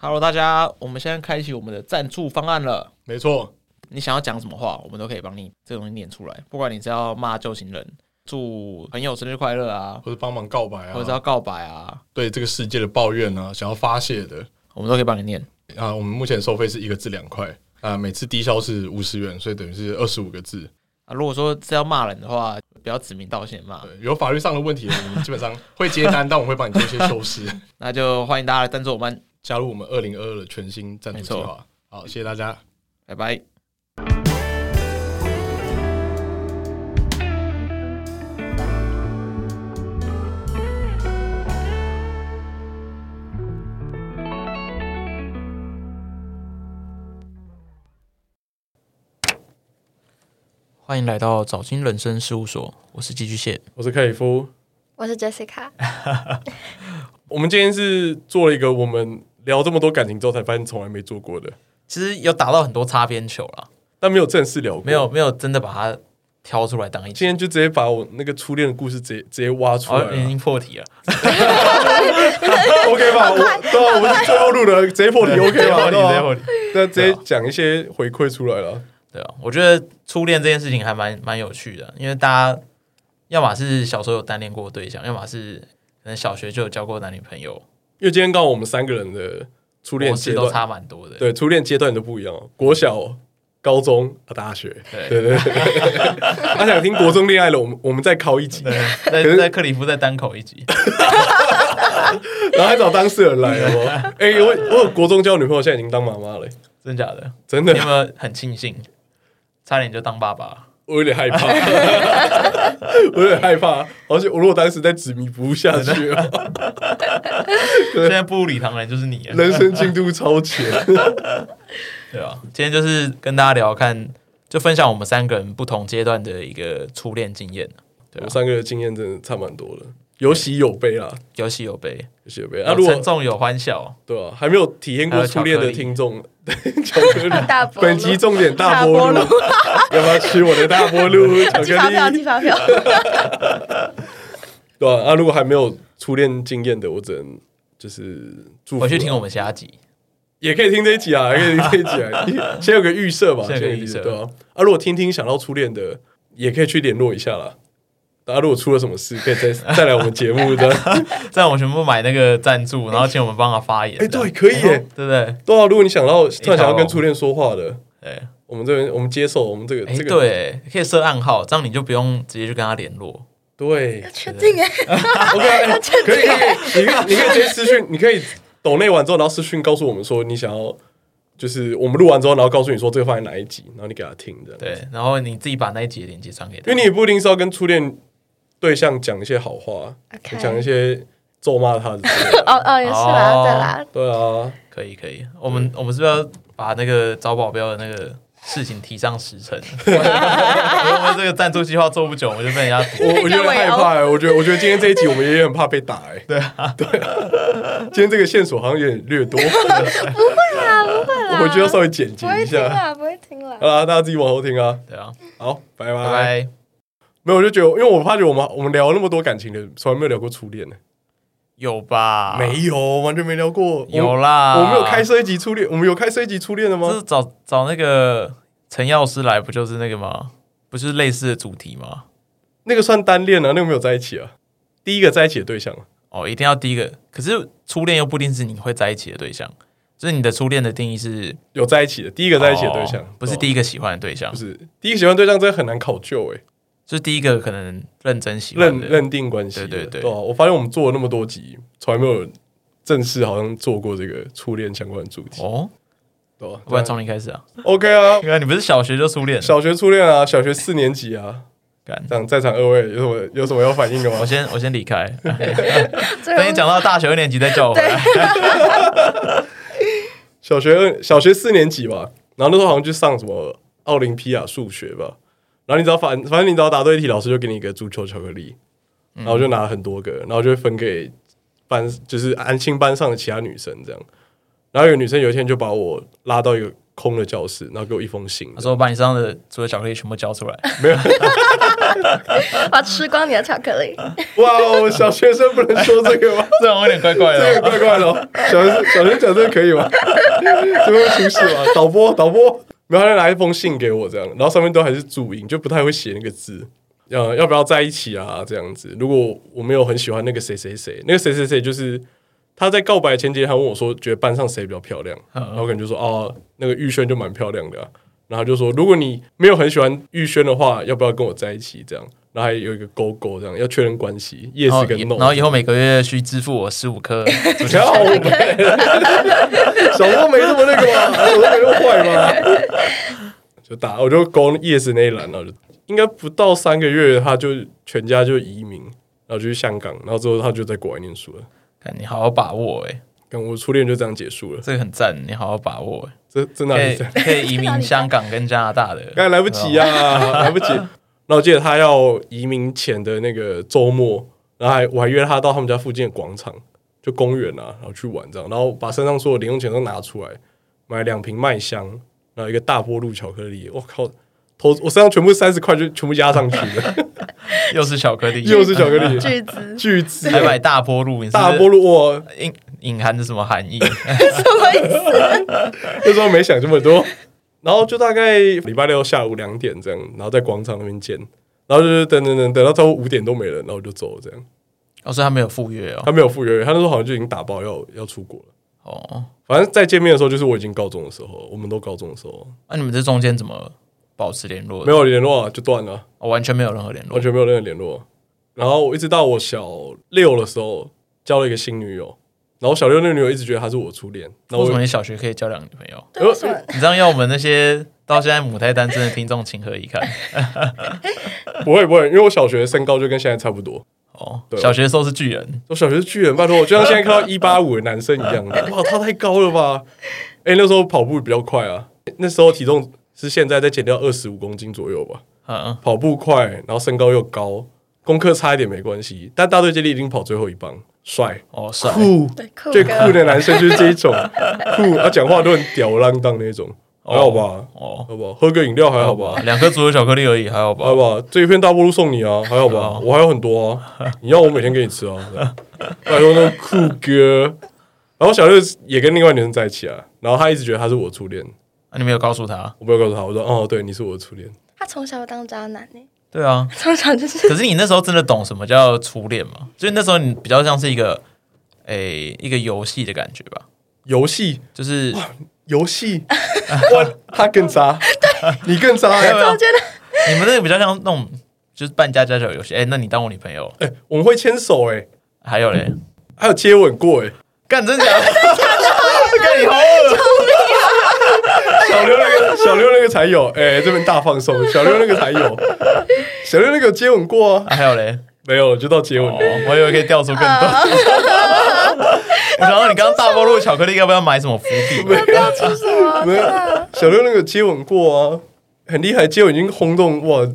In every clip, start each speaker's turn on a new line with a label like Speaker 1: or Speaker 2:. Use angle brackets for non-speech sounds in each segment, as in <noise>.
Speaker 1: Hello，大家，我们现在开启我们的赞助方案了。
Speaker 2: 没错，
Speaker 1: 你想要讲什么话，我们都可以帮你这个东西念出来。不管你是要骂旧情人、祝朋友生日快乐啊，
Speaker 2: 或者帮忙告白啊，
Speaker 1: 或者要告白啊，
Speaker 2: 对这个世界的抱怨啊，想要发泄的，
Speaker 1: 我们都可以帮你念。
Speaker 2: 啊，我们目前收费是一个字两块啊，每次低消是五十元，所以等于是二十五个字
Speaker 1: 啊。如果说是要骂人的话，不要指名道姓骂。
Speaker 2: 对，有法律上的问题，我们基本上会接单，<laughs> 但我们会帮你做一些修饰。
Speaker 1: 那就欢迎大家来赞助我们，
Speaker 2: 加入我们二零二二的全新赞助计划。好，谢谢大家，
Speaker 1: 拜拜。欢迎来到早金人生事务所，我是寄居蟹，
Speaker 2: 我是克里夫，
Speaker 3: 我是 Jessica。<laughs>
Speaker 2: 我们今天是做了一个我们聊这么多感情之后才发现从来没做过的，
Speaker 1: 其实有打到很多擦边球了，
Speaker 2: 但没有正式聊过，
Speaker 1: 没有没有真的把它挑出来当一。
Speaker 2: 今天就直接把我那个初恋的故事直接直接挖出来，
Speaker 1: 哦，已经破题了，<laughs>
Speaker 2: OK 吧？我对啊，我们是最后录的，直接破题 OK 吧？
Speaker 1: 直接破题，
Speaker 2: 那直接讲一些回馈出来了。
Speaker 1: 对啊，我觉得初恋这件事情还蛮蛮有趣的，因为大家要么是小时候有单恋过的对象，要么是可能小学就有交过男女朋友。
Speaker 2: 因为今天刚好我们三个人的初恋阶段
Speaker 1: 都差蛮多的，
Speaker 2: 对，初恋阶段都不一样，国小、高中啊，大学，
Speaker 1: 对
Speaker 2: 对对。<laughs> 他想听国中恋爱了，我们我们再考一集，<laughs>
Speaker 1: 在在克里夫再单口一集，
Speaker 2: 然后还找当事人来，好不好？<laughs> 哎，我我有国中交女朋友，现在已经当妈妈了，
Speaker 1: 真的假的？
Speaker 2: 真的？
Speaker 1: 你有没有很庆幸？差点就当爸爸，
Speaker 2: 我有点害怕，<laughs> 我有点害怕，而且我如果当时再执迷不悟下去了，<laughs>
Speaker 1: 现在步入礼堂人就是你，
Speaker 2: 人生进度超前，<laughs>
Speaker 1: 对啊，今天就是跟大家聊，看就分享我们三个人不同阶段的一个初恋经验，
Speaker 2: 对，我三个人经验真的差蛮多的。有喜有悲啦，
Speaker 1: 有喜有悲，
Speaker 2: 有喜有悲。啊，如果
Speaker 1: 沉重有欢笑，
Speaker 2: 对啊，还没有体验过初恋的听众，<laughs> 巧克力。本集重点大波露，要不要吃我的大波路巧克力？
Speaker 3: 寄发票，寄发票。
Speaker 2: 对啊，啊，如果还没有初恋经验的，我只能就是祝福。
Speaker 1: 回去听我们下集，
Speaker 2: 也可以听这一集啊，也可以听这一集啊。<laughs> 先有个预设吧，先有个预设。对啊，啊，如果听听想到初恋的，也可以去联络一下啦。大家如果出了什么事，可以再 <laughs> 再来我们节目的，<laughs>
Speaker 1: 再我们全部买那个赞助，然后请我们帮他发言。
Speaker 2: 哎，对，可以耶，对不对？对啊，如果你想到突然想要跟初恋说话的，哎，我们这边我们接受，我们这个这个
Speaker 1: 对，可以设暗号，这样你就不用直接去跟他联络。
Speaker 2: 对，
Speaker 3: 确定哎
Speaker 2: ，OK，<laughs> 可以可以，你可以你可以直接私讯，你可以抖内完之后，然后私讯告诉我们说你想要，就是我们录完之后，然后告诉你说这个放在哪一集，然后你给他听的。
Speaker 1: 对，然后你自己把那一集的链接传给他，
Speaker 2: 因为你也不一定是要跟初恋。对象讲一些好话，讲.一些咒骂他的。<laughs>
Speaker 3: 哦哦，也是啦，对啦，
Speaker 2: 对啊，
Speaker 1: 可以可以。我们我们是不是要把那个找保镖的那个事情提上时程？<laughs> 我们这个赞助计划做不久，我就被人家
Speaker 2: 我我有点害怕哎，我觉得我觉得今天这一集我们也很怕被打哎。<laughs>
Speaker 1: 对啊，
Speaker 2: 对啊，今天这个线索好像有点略多。不会
Speaker 3: 啦，不会啦，
Speaker 2: 我回去要稍微剪辑一下。
Speaker 3: 不会听了，
Speaker 2: 好啦，大家自己往后听啊。
Speaker 1: 对啊，
Speaker 2: 好，拜拜
Speaker 1: 拜拜。
Speaker 2: 没有，我就觉得，因为我发觉我们我们聊那么多感情的，从来没有聊过初恋呢。
Speaker 1: 有吧？
Speaker 2: 没有，完全没聊过。
Speaker 1: 有啦，
Speaker 2: 我们有开设一集初恋，我们有开设一集初恋的吗？
Speaker 1: 就是找找那个陈药师来，不就是那个吗？不是类似的主题吗？
Speaker 2: 那个算单恋啊，那个没有在一起啊。第一个在一起的对象
Speaker 1: 哦，一定要第一个。可是初恋又不一定是你会在一起的对象，就是你的初恋的定义是
Speaker 2: 有在一起的，第一个在一起的对象，
Speaker 1: 不是第一个喜欢的对象，
Speaker 2: 不是第一个喜欢对象，真的很难考究哎。
Speaker 1: 就是第一个可能认真喜欢
Speaker 2: 认认定关系，对对对。我发现我们做了那么多集，从来没有正式好像做过这个初恋相关的主题哦。对、啊，
Speaker 1: 不然从你开始啊
Speaker 2: ？OK 啊，
Speaker 1: 原来你不是小学就初恋？
Speaker 2: 小学初恋啊，小学四年级啊。
Speaker 1: 干
Speaker 2: 这样，在场二位有什么有什么要反应的吗？
Speaker 1: 我先我先离开，<laughs> 等你讲到大学二年级再叫我回来。
Speaker 2: 小学二小学四年级吧，然后那时候好像去上什么奥林匹亚数学吧。然后你只要反反正你只要答对一题，老师就给你一个足球巧克力，然后就拿了很多个，然后就会分给班，就是安亲班上的其他女生这样。然后有女生有一天就把我拉到一个空的教室，然后给我一封信，
Speaker 1: 她说把你身上的所有巧克力全部交出来。
Speaker 2: 没有。<laughs>
Speaker 3: 我要吃光你的巧克力。<laughs>
Speaker 2: 哇哦，小学生不能说这个吗？<laughs>
Speaker 1: 这样有点怪怪
Speaker 2: 这个
Speaker 1: 的。
Speaker 2: 怪怪的哦。小学生小学生讲这个可以吗？这会出事吗？导播导播，然后他就拿一封信给我，这样，然后上面都还是注音，就不太会写那个字。呃，要不要在一起啊？这样子，如果我没有很喜欢那个谁谁谁，那个谁谁谁就是他在告白前几天，他问我说，觉得班上谁比较漂亮？然后我可能就说，哦，那个玉轩就蛮漂亮的啊。然后就说，如果你没有很喜欢玉轩的话，要不要跟我在一起？这样，然后还有一个勾勾，这样要确认关系，yes 跟 no。
Speaker 1: 然后以后每个月需支付我十五
Speaker 2: 颗。<laughs> <laughs> 小时候没这么那个嘛，小时候没那么坏嘛，<laughs> 就打我就勾 yes 那一栏，然后就应该不到三个月，他就全家就移民，然后就去香港，然后之后他就在国外念书了。
Speaker 1: 看你好好把握哎、欸，
Speaker 2: 跟我初恋就这样结束了，
Speaker 1: 这个很赞，你好好把握哎、欸。
Speaker 2: 这这哪里
Speaker 1: 可以 <laughs> 可以移民香港跟加拿大的，
Speaker 2: 刚才来不及啊，<laughs> 来不及。然后我记得他要移民前的那个周末，然后还我还约他到他们家附近的广场，就公园啊，然后去玩这样，然后把身上所有零用钱都拿出来，买两瓶麦香，然后一个大波路巧克力。我靠，头我身上全部三十块就全部压上去了，<laughs>
Speaker 1: 又是巧克力，
Speaker 2: 又是巧克力，
Speaker 3: 巨资
Speaker 2: 巨资，
Speaker 1: 还买大波路，
Speaker 2: 大波路哇，
Speaker 1: 隐隐含着什么含义？<laughs>
Speaker 3: 什么意思？
Speaker 2: 那时候没想这么多。然后就大概礼拜六下午两点这样，然后在广场那边见，然后就是等等等等到差不多五点都没了，然后我就走了这样。
Speaker 1: 哦，所以他没有赴约哦，
Speaker 2: 他没有赴约，他那时候好像就已经打包要要出国了。
Speaker 1: 哦，
Speaker 2: 反正再见面的时候，就是我已经高中的时候，我们都高中的时候。
Speaker 1: 那、啊、你们这中间怎么保持联络？
Speaker 2: 没有联络啊，就断了、
Speaker 1: 哦，完全没有任何联络，
Speaker 2: 完全没有任何联络。然后我一直到我小六的时候交了一个新女友。然后小六那个女友一直觉得她是我初恋。
Speaker 1: 为什么你小学可以交两个女朋友？
Speaker 3: 为什么？
Speaker 1: 你这样要我们那些到现在母胎单身的听众情何以堪？<laughs>
Speaker 2: 不会不会，因为我小学身高就跟现在差不多。
Speaker 1: 哦，对，小学的时候是巨人，
Speaker 2: 我小学是巨人，拜托，我就像现在看到 <laughs> 一八五的男生一样。哇，他太高了吧？哎，那时候跑步比较快啊，那时候体重是现在再减掉二十五公斤左右吧。嗯，跑步快，然后身高又高，功课差一点没关系，但大队接力已经跑最后一棒。帅
Speaker 1: 哦，帅
Speaker 2: 酷，最酷的男生就是这一种 <laughs> 酷，他讲话都很吊儿郎当那种，还好吧？哦，好吧？喝个饮料还好吧？
Speaker 1: 两颗足球巧克力而已，还好吧？
Speaker 2: 还好吧？这一片大菠萝送你啊，还好吧？我还有很多啊，<laughs> 你要我每天给你吃啊？拜托那酷哥，然后小六也跟另外女生在一起啊，然后他一直觉得他是我初恋，
Speaker 1: 你没有告诉他？
Speaker 2: 我没有告诉他，我说哦，对，你是我的初恋。
Speaker 3: 他从小当渣男呢。
Speaker 1: 对啊，
Speaker 3: 从小就是。
Speaker 1: 可是你那时候真的懂什么叫初恋吗？就是那时候你比较像是一个，诶、欸，一个游戏的感觉吧。
Speaker 2: 游戏
Speaker 1: 就是
Speaker 2: 游戏，哇，<laughs> 他更渣，你更渣。
Speaker 3: 我觉得
Speaker 1: 你们那个比较像那种，就是扮家家酒游戏。哎、欸，那你当我女朋友？
Speaker 2: 哎、欸，我们会牵手、欸，哎，
Speaker 1: 还有嘞，
Speaker 2: 还有接吻过、欸，哎，干真 <laughs> 假的？干你好恶。小刘那个，小刘那个才有，哎、欸，这边大放送，小刘那个才有，小刘那个有接吻过啊，
Speaker 1: 啊还有嘞，
Speaker 2: 没有，就到接吻、哦，
Speaker 1: 我以为可以调出更多。<laughs> 我想说，你刚刚大波露巧克力要不要买什么伏笔？
Speaker 3: 不要吃什么？
Speaker 2: 没有，小六那个接吻过啊，很厉害，接吻已经轰动哇！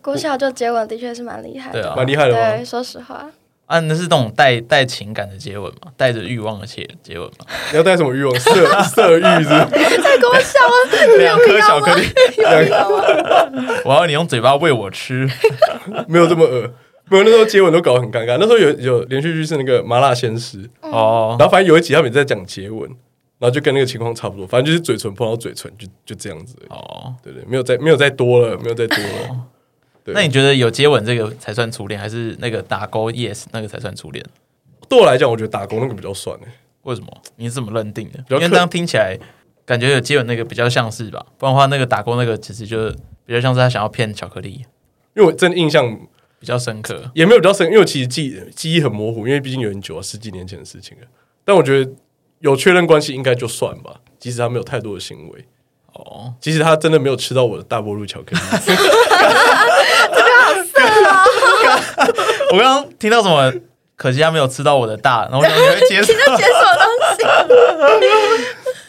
Speaker 3: 国小就接吻的确是蛮厉害的，
Speaker 1: 对啊，
Speaker 2: 蛮厉害的。
Speaker 3: 对，说实话。
Speaker 1: 啊，那是那种带带情感的接吻嘛？带着欲望的接接吻嘛？
Speaker 2: 你要带什么欲望？色 <laughs> 色欲是？
Speaker 3: 在国小
Speaker 1: 两颗巧克力，
Speaker 3: 两颗。
Speaker 1: 我要你用嘴巴喂我吃，<laughs>
Speaker 2: 没有这么恶。没有，那时候接吻都搞得很尴尬。那时候有有连续剧是那个《麻辣鲜师》哦，然后反正有一集他们在讲接吻，然后就跟那个情况差不多，反正就是嘴唇碰到嘴唇，就就这样子。哦，对对，没有再没有再多了，没有再多了。对
Speaker 1: 那你觉得有接吻这个才算初恋，还是那个打勾 yes 那个才算初恋？
Speaker 2: 对我来讲，我觉得打勾那个比较算诶。
Speaker 1: 为什么？你是怎么认定的？因为这样听起来感觉有接吻那个比较像是吧？不然的话，那个打勾那个其实就比较像是他想要骗巧克力。
Speaker 2: 因为我真的印象
Speaker 1: 比较深刻，
Speaker 2: 也没有比较深，因为我其实记记忆很模糊，因为毕竟有很久啊，十几年前的事情了。但我觉得有确认关系应该就算吧，即使他没有太多的行为。哦，即使他真的没有吃到我的大波路巧克力，这个
Speaker 3: 好色啊！
Speaker 1: 我刚刚听到什么？可惜他没有吃到我的大，然后我想你会接受？
Speaker 3: 你在接什么东西？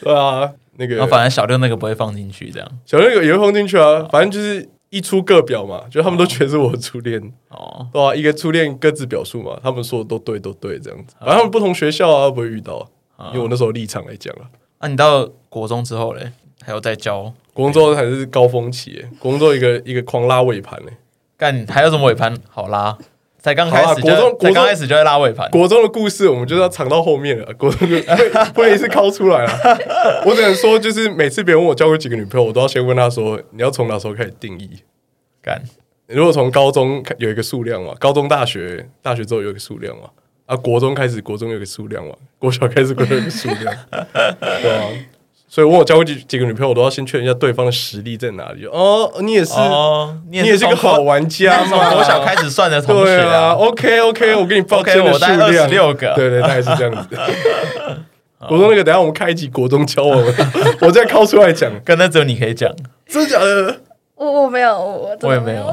Speaker 2: 对啊，那个，
Speaker 1: 然后反正小六那个不会放进去，这样
Speaker 2: 小六那个也会放进去啊。反正就是一出各表嘛，就他们都觉得是我的初恋哦，对啊，一个初恋各自表述嘛，他们说的都对，都对，这样子。反正他们不同学校啊，不会遇到，因为我那时候立场来讲啊。
Speaker 1: 啊你到国中之后嘞？还有在教，
Speaker 2: 国中之后还是高峰期，国中之后一个一个狂拉尾盘嘞，
Speaker 1: 干还有什么尾盘好拉？才刚开始
Speaker 2: 国中
Speaker 1: 才刚开始就在拉尾盘。
Speaker 2: 国中的故事我们就是要藏到后面了，<laughs> 国中就不不能一次掏出来了。<laughs> 我只能说，就是每次别人问我交过几个女朋友，我都要先问他说，你要从哪时候开始定义？
Speaker 1: 干，
Speaker 2: 如果从高中有一个数量嘛，高中、大学、大学之后有一个数量嘛，啊，国中开始，国中有一个数量嘛，国小开始，国中有一个数量，<laughs> 对啊。所以我有交过几几个女朋友，我都要先确认一下对方的实力在哪里。哦，你也是，
Speaker 1: 哦、你
Speaker 2: 也是个好玩家嘛。
Speaker 1: 从国小开始算的同学啊。
Speaker 2: 啊 OK OK，我给你报真的数量，
Speaker 1: 我带六个。
Speaker 2: 对对，大概是这样子。<laughs> 我说那个，等下我们开一集国中交往，<laughs> 我再掏出来讲。
Speaker 1: 刚才只有你可以讲，
Speaker 2: 真的假的？
Speaker 3: 我我没有，我
Speaker 1: 我也没有。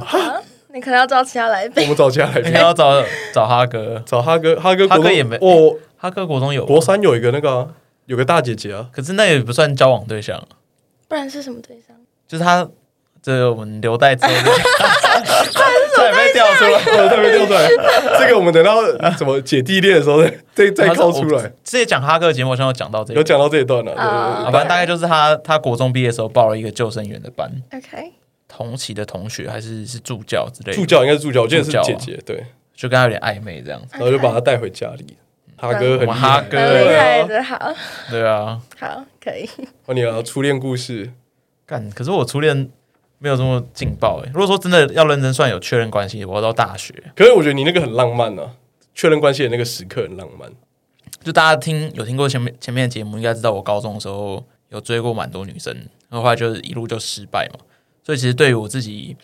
Speaker 3: 你可能要找其他来宾。
Speaker 2: 我们找其他来宾，
Speaker 1: 你要找找哈哥，
Speaker 2: 找哈哥，哈哥，
Speaker 1: 哈哥也没。
Speaker 2: 哦，
Speaker 1: 哈哥国中有，
Speaker 2: 国三有一个那个。有个大姐姐啊，
Speaker 1: 可是那也不算交往对象，
Speaker 3: 不然是什么对象？
Speaker 1: 就是他，这我们留待之后 <laughs> 被调出来，<laughs>
Speaker 2: 再被调出来。这个我们等到什么姐弟恋的时候再再再掏出来。
Speaker 1: 之前讲哈哥的节目，好像有讲到这，
Speaker 2: 有讲到这一段了。
Speaker 1: 啊，反正大概就是他，他国中毕业的时候报了一个救生员的班。
Speaker 3: OK，
Speaker 1: 同期的同学还是是助教之类的，
Speaker 2: 助教应该是助教，我记得是姐姐，对，
Speaker 1: 就跟他有点暧昧这样子，
Speaker 2: 然后就把他带回家里。哈哥很
Speaker 1: 哈哥
Speaker 3: 厉害的好，
Speaker 1: 对啊，
Speaker 3: 好可以。
Speaker 2: 哦，你啊，初恋故事
Speaker 1: 干，可是我初恋没有这么劲爆哎。如果说真的要认真算有确认关系，我要到大学。
Speaker 2: 可是我觉得你那个很浪漫啊，确认关系的那个时刻很浪漫。
Speaker 1: 就大家听有听过前面前面的节目，应该知道我高中的时候有追过蛮多女生，然后后来就是一路就失败嘛。所以其实对于我自己，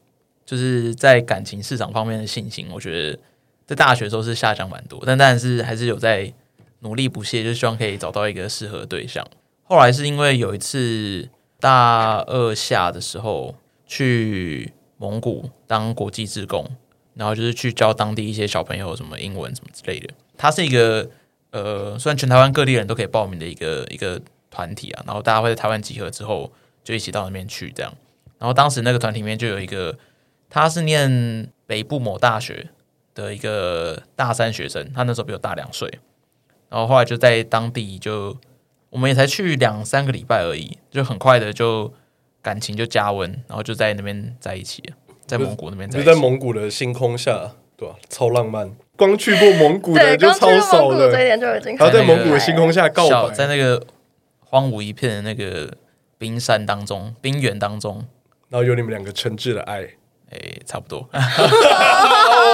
Speaker 1: 就是在感情市场方面的信心，我觉得。在大学时候是下降蛮多，但但是还是有在努力不懈，就希望可以找到一个适合对象。后来是因为有一次大二下的时候去蒙古当国际志工，然后就是去教当地一些小朋友什么英文什么之类的。它是一个呃，虽然全台湾各地人都可以报名的一个一个团体啊，然后大家会在台湾集合之后就一起到那边去这样。然后当时那个团体里面就有一个，他是念北部某大学。的一个大三学生，他那时候比我大两岁，然后后来就在当地就，我们也才去两三个礼拜而已，就很快的就感情就加温，然后就在那边在一起，在蒙古那边在一起，
Speaker 2: 就在蒙古的星空下，对吧、啊？超浪漫，光去过蒙古的就超少的，然后在蒙古的星空下告白，
Speaker 1: 在那个荒芜一片的那个冰山当中，冰原当中，
Speaker 2: 然后有你们两个诚挚的爱。
Speaker 1: 哎，差不多。<laughs>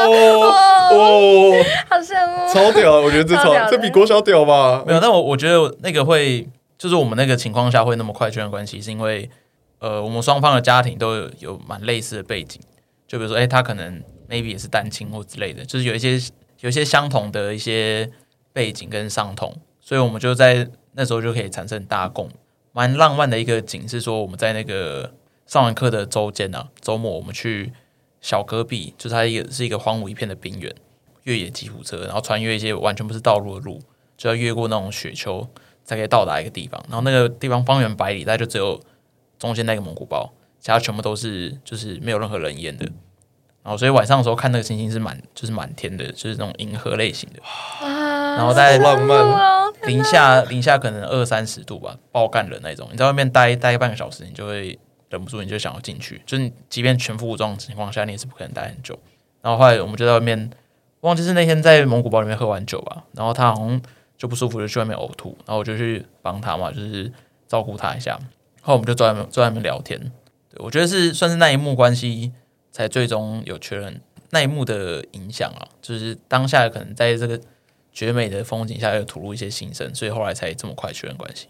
Speaker 2: 哦哦，
Speaker 3: 好羡慕，
Speaker 2: 超屌！我觉得这超，这比国小屌吧？
Speaker 1: 没有，但我我觉得那个会，就是我们那个情况下会那么快确认关系，是因为呃，我们双方的家庭都有有蛮类似的背景，就比如说，哎，他可能 maybe 也是单亲或之类的，就是有一些有一些相同的一些背景跟伤痛，所以我们就在那时候就可以产生很大共。蛮浪漫的一个景是说，我们在那个。上完课的周间啊，周末我们去小戈壁，就是它一个是一个荒芜一片的冰原，越野吉普车，然后穿越一些完全不是道路的路，就要越过那种雪丘才可以到达一个地方。然后那个地方方圆百里，它就只有中间那个蒙古包，其他全部都是就是没有任何人烟的。然后所以晚上的时候看那个星星是满就是满天的，就是那种银河类型的。然后在
Speaker 2: 浪漫，
Speaker 1: 零下零下可能二三十度吧，爆干冷那种。你在外面待待半个小时，你就会。忍不住你就想要进去，就是即便全副武装的情况下，你也是不可能待很久。然后后来我们就在外面，忘记是那天在蒙古包里面喝完酒吧，然后他好像就不舒服，就去外面呕吐，然后我就去帮他嘛，就是照顾他一下。后我们就坐在外面在外面聊天，对，我觉得是算是那一幕关系才最终有确认那一幕的影响啊，就是当下可能在这个绝美的风景下又吐露一些心声，所以后来才这么快确认关系。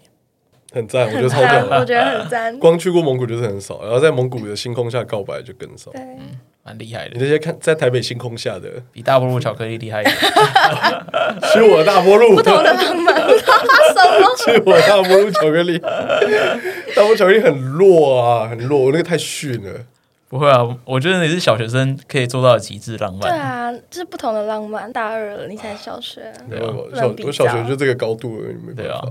Speaker 2: 很赞，我觉得超屌。
Speaker 3: 我觉得很赞。
Speaker 2: 光去过蒙古就是很少，然后在蒙古的星空下告白就更少。
Speaker 3: 对，
Speaker 1: 嗯，蛮厉害的。
Speaker 2: 你这些看在台北星空下的，
Speaker 1: 比大波路巧克力厉害一点。<laughs> <laughs>
Speaker 2: 吃我的大波路，
Speaker 3: 不同的浪漫。什么？
Speaker 2: 吃我的大波路巧克力。大波路巧克力很弱啊，很弱，我那个太逊了。
Speaker 1: 不会啊，我觉得你是小学生可以做到的极致浪漫。
Speaker 3: 对啊，就是不同的浪漫。大二了，你才小学。
Speaker 2: 对啊，小我小学就这个高度了，你，没办法。
Speaker 1: 对啊。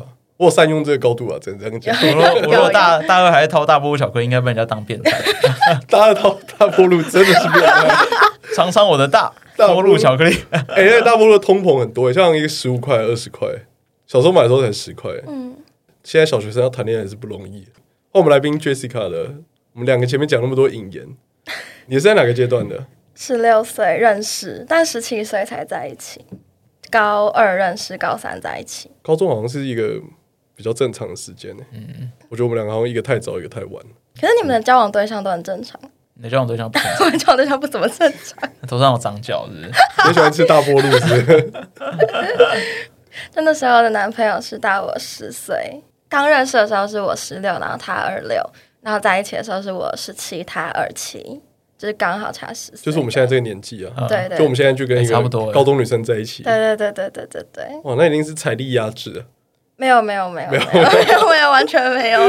Speaker 2: 我善用这个高度啊，只能这样讲。<laughs>
Speaker 1: 我如果大大二还是掏大波路巧克力，应该被人家当变态。<laughs>
Speaker 2: 大二掏大波路真的是变态。<laughs>
Speaker 1: 尝尝我的大大波路巧克力。
Speaker 2: 哎、欸，那个大波路通膨很多，像一个十五块、二十块，小时候买的时候才十块。嗯。现在小学生要谈恋爱是不容易。我们来宾 Jessica 的，我们两个前面讲那么多引言，你是在哪个阶段的？
Speaker 3: 十六岁认识，但十七岁才在一起。高二认识，高三在一起。
Speaker 2: 高中好像是一个比较正常的时间呢。嗯，我觉得我们两个好像一个太早，一个太晚。
Speaker 3: 可是你们的交往对象都很正常。
Speaker 1: 你的交往对象不？
Speaker 3: 我的交往对象不怎么正常。<laughs>
Speaker 1: 头上有长角，是不是？
Speaker 2: 你喜欢吃大波露是不是？
Speaker 3: 就那时候的男朋友是大我十岁，刚认识的时候是我十六，然后他二六，然后在一起的时候是我十七，他二七。就是刚好差十岁，
Speaker 2: 就是我们现在这个年纪啊，
Speaker 3: 对对，
Speaker 2: 就我们现在就跟一个高中女生在一起，
Speaker 3: 对对对对对对对。
Speaker 2: 哇，那一定是财力压制。
Speaker 3: 没有没有没有没有没有 <laughs> 没有完全没有。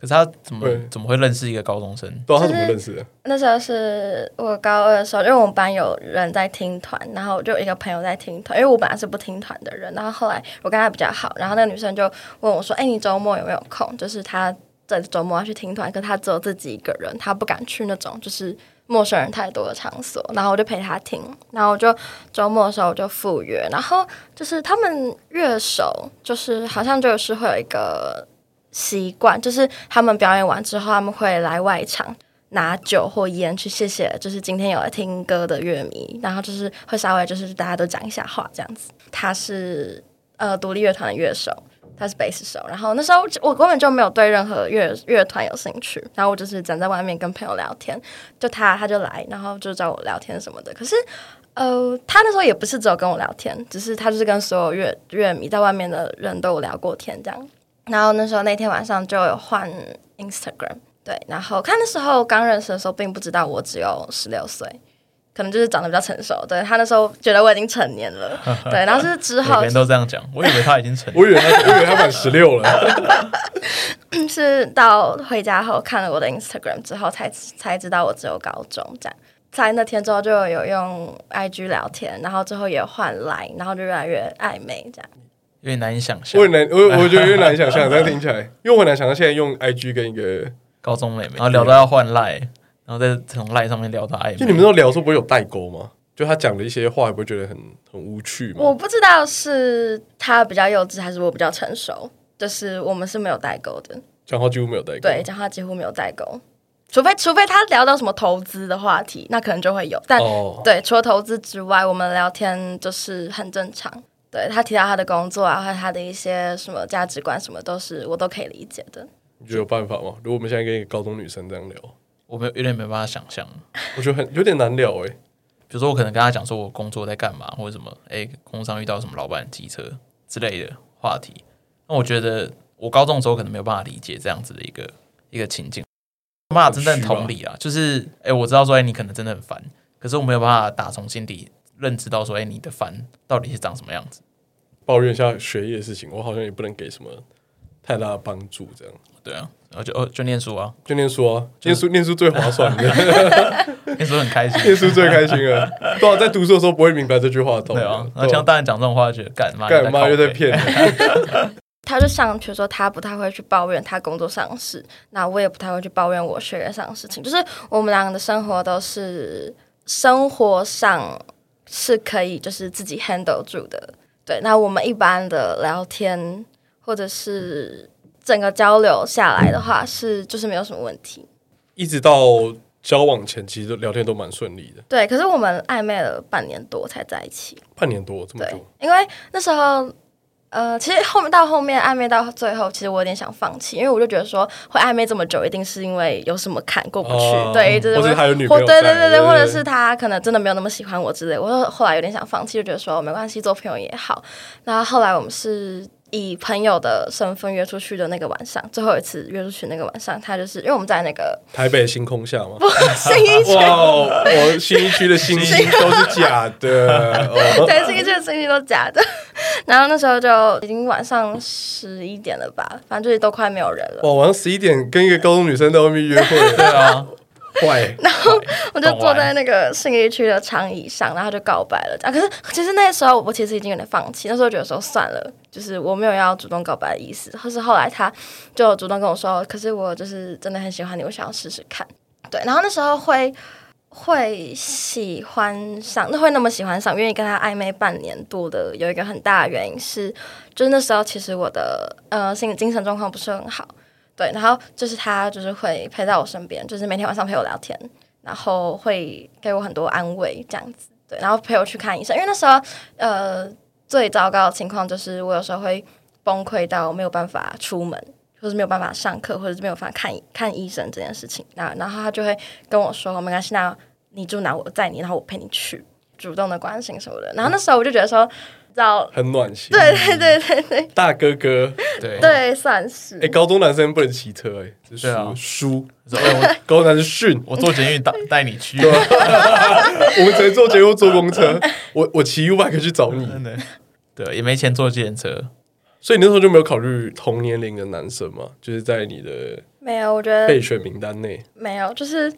Speaker 1: 可是他怎么怎么会认识一个高中生？
Speaker 2: 对，他怎么认识的？
Speaker 3: 那时候是我高二的时候，因为我们班有人在听团，然后就一个朋友在听团，因为我本来是不听团的人，然后后来我跟他比较好，然后那个女生就问我说：“哎，你周末有没有空？”就是他。在周末要去听团，可他只有自己一个人，他不敢去那种就是陌生人太多的场所。然后我就陪他听，然后我就周末的时候我就赴约。然后就是他们乐手，就是好像就是会有一个习惯，就是他们表演完之后，他们会来外场拿酒或烟去谢谢，就是今天有来听歌的乐迷。然后就是会稍微就是大家都讲一下话这样子。他是呃独立乐团的乐手。他是贝斯手，然后那时候我根本就没有对任何乐乐团有兴趣，然后我就是站在外面跟朋友聊天，就他他就来，然后就找我聊天什么的。可是，呃，他那时候也不是只有跟我聊天，只是他就是跟所有乐乐迷在外面的人都有聊过天这样。然后那时候那天晚上就有换 Instagram，对，然后看那时候刚认识的时候，并不知道我只有十六岁。可能就是长得比较成熟，对，他那时候觉得我已经成年了，<laughs> 对，然后是之后，
Speaker 1: 每人都这样讲，我以为他已经成年了，
Speaker 2: 我以为他，我以为他满十六了，<laughs>
Speaker 3: 是到回家后看了我的 Instagram 之后才才知道我只有高中这样，在那天之后就有用 IG 聊天，然后之后也换 Line，然后就越来越暧昧这样，
Speaker 1: 有点难以想象，
Speaker 2: 我难，我我觉得有点难以想象，这样听起来，因为我很难想象现在用 IG 跟一个
Speaker 1: 高中妹妹，然后聊到要换 Line。然后在从赖上面聊到暧昧，
Speaker 2: 就你们都聊说不会有代沟吗？就他讲的一些话，也不会觉得很很无趣吗？
Speaker 3: 我不知道是他比较幼稚，还是我比较成熟。就是我们是没有代沟的，
Speaker 2: 讲话几乎没有代沟。
Speaker 3: 对，讲话几乎没有代沟，除非除非他聊到什么投资的话题，那可能就会有。但、哦、对，除了投资之外，我们聊天就是很正常。对，他提到他的工作啊，或者他的一些什么价值观，什么都是我都可以理解的。
Speaker 2: 你觉得有办法吗？如果我们现在跟一个高中女生这样聊？
Speaker 1: 我没有有点没办法想象，
Speaker 2: 我觉得很有点难聊诶、欸。
Speaker 1: 比如说，我可能跟他讲说我工作在干嘛，或者什么，诶，工作上遇到什么老板机车之类的话题。那我觉得我高中的时候可能没有办法理解这样子的一个一个情境，没办法真正同理啊。就是，诶，我知道说，诶，你可能真的很烦，可是我没有办法打从心底认知到说，诶，你的烦到底是长什么样子。
Speaker 2: 抱怨一下学业的事情，我好像也不能给什么太大的帮助，这样。
Speaker 1: 对啊。然后就哦，就念书啊，
Speaker 2: 就念书啊，念书念书最划算的，<laughs>
Speaker 1: 念书很开心，
Speaker 2: 念书最开心了。<laughs> 对啊，在读书的时候不会明白这句话，对啊。
Speaker 1: 那像大人讲这种话，觉得干嘛
Speaker 2: 干嘛又在骗。<laughs>
Speaker 3: 他就上去说，他不太会去抱怨他工作上的事，那我也不太会去抱怨我学业上的事情。就是我们两个的生活都是生活上是可以就是自己 handle 住的。对，那我们一般的聊天或者是。整个交流下来的话，是就是没有什么问题。
Speaker 2: 一直到交往前，其实聊天都蛮顺利的。
Speaker 3: 对，可是我们暧昧了半年多才在一起。
Speaker 2: 半年多这么久？
Speaker 3: 因为那时候，呃，其实后面到后面暧昧到最后，其实我有点想放弃，因为我就觉得说，会暧昧这么久，一定是因为有什么坎过不去。啊、对，就是
Speaker 2: 或者还有女朋友，
Speaker 3: 对对对对，或者是他可能真的没有那么喜欢我之类。我后来有点想放弃，就觉得说没关系，做朋友也好。然后后来我们是。以朋友的身份约出去的那个晚上，最后一次约出去那个晚上，他就是因为我们在那个
Speaker 2: 台北星空下嘛，
Speaker 3: 不，<laughs> 信义区，
Speaker 2: 我新一区的星星都是假的，<laughs>
Speaker 3: 对，新一区的星星都假的。<laughs> 然后那时候就已经晚上十一点了吧，反正就是都快没有人了。
Speaker 2: 哇，晚上十一点跟一个高中女生在外面约会，对啊。坏，<laughs>
Speaker 3: 然后我就坐在那个信义区的长椅上，然后就告白了。啊，可是其实那时候我其实已经有点放弃，那时候觉得说算了，就是我没有要主动告白的意思。可是后来他就主动跟我说，可是我就是真的很喜欢你，我想要试试看。对，然后那时候会会喜欢上，那会那么喜欢上，愿意跟他暧昧半年多的，有一个很大的原因是，就是那时候其实我的呃心理精神状况不是很好。对，然后就是他，就是会陪在我身边，就是每天晚上陪我聊天，然后会给我很多安慰，这样子，对，然后陪我去看医生，因为那时候呃最糟糕的情况就是我有时候会崩溃到没有办法出门，或是没有办法上课，或者是没有办法看看医生这件事情，那然后他就会跟我说没关系，那你住哪我载你，然后我陪你去，主动的关心什么的，然后那时候我就觉得说。
Speaker 2: 很暖心，
Speaker 3: 对对对对对，
Speaker 2: 大哥哥，
Speaker 1: 对。
Speaker 3: 对，算是。
Speaker 2: 哎，高中男生不能骑车，哎，
Speaker 1: 对啊，
Speaker 2: 书，<laughs> 高中男生训，
Speaker 1: 我坐捷运带带你去，<laughs>
Speaker 2: 我们只能坐捷运坐公车，我我骑 U-bike 去找你，
Speaker 1: 对，也没钱坐计程车，
Speaker 2: 所以你那时候就没有考虑同年龄的男生嘛？就是在你的
Speaker 3: 没有，我觉得
Speaker 2: 备选名单内。
Speaker 3: 没有，就是。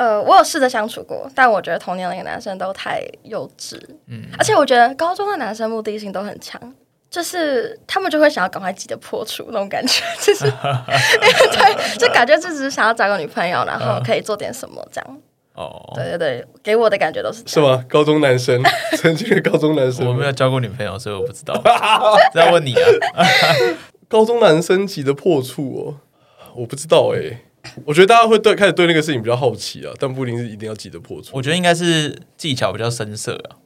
Speaker 3: 呃，我有试着相处过，但我觉得同年龄的男生都太幼稚，嗯，而且我觉得高中的男生目的性都很强，就是他们就会想要赶快急得破处那种感觉，就是 <laughs> 对，就感觉就只是想要找个女朋友，然后可以做点什么这样。哦，对对对，给我的感觉都是
Speaker 2: 是吗？高中男生，<laughs> 曾经的高中男生，
Speaker 1: 我没有交过女朋友，所以我不知道。<laughs> 在问你啊，
Speaker 2: 高中男生急得破处哦，我不知道哎、欸。我觉得大家会对开始对那个事情比较好奇啊，但不一定是一定要记得破除。
Speaker 1: 我觉得应该是技巧比较深涩啊，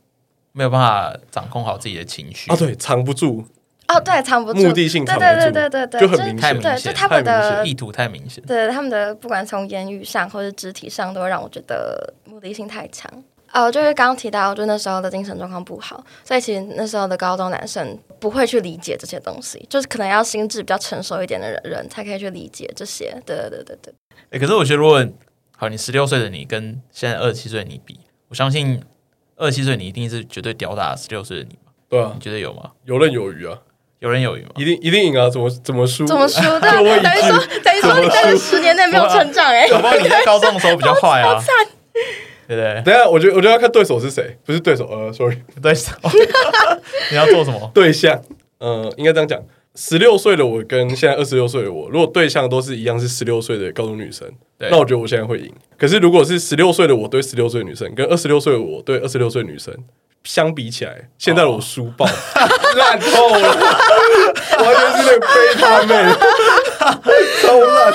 Speaker 1: 没有办法掌控好自己的情绪
Speaker 2: 啊。对，藏不住。
Speaker 3: 哦，对，藏不住，
Speaker 2: 目的性藏不住，
Speaker 3: 对对对对对，
Speaker 2: 就很明显，
Speaker 3: 对，就他们的
Speaker 1: 意图太明显。
Speaker 3: 对，他们的不管从言语上或者肢体上，都会让我觉得目的性太强。哦，就是刚刚提到，就那时候的精神状况不好，所以其实那时候的高中男生不会去理解这些东西，就是可能要心智比较成熟一点的人人才可以去理解这些。对对对对对。
Speaker 1: 哎、欸，可是我觉得，如果好，你十六岁的你跟现在二十七岁的你比，我相信二十七岁你一定是绝对吊打十六岁的你嘛？
Speaker 2: 对啊，
Speaker 1: 你觉得有吗？
Speaker 2: 游刃有余啊，
Speaker 1: 游刃有余吗？
Speaker 2: 一定一定赢啊！怎么怎么输？
Speaker 3: 怎么输？<laughs> 对，等于说等于说你在这十年内没有成长哎、欸。
Speaker 1: 宝宝，你在高中的时候比较坏啊。对对，
Speaker 2: 等下，我觉得我觉得要看对手是谁，不是对手，呃，sorry，
Speaker 1: 对手，<laughs> 你要做什么？
Speaker 2: 对象，呃，应该这样讲，十六岁的我跟现在二十六岁的我，如果对象都是一样是十六岁的高中女生，那我觉得我现在会赢。可是如果是十六岁的我对十六岁女生，跟二十六岁的我对二十六岁女生相比起来，现在的我输爆，<laughs> 烂透了，完全是那个贝塔妹。<laughs> 超烂！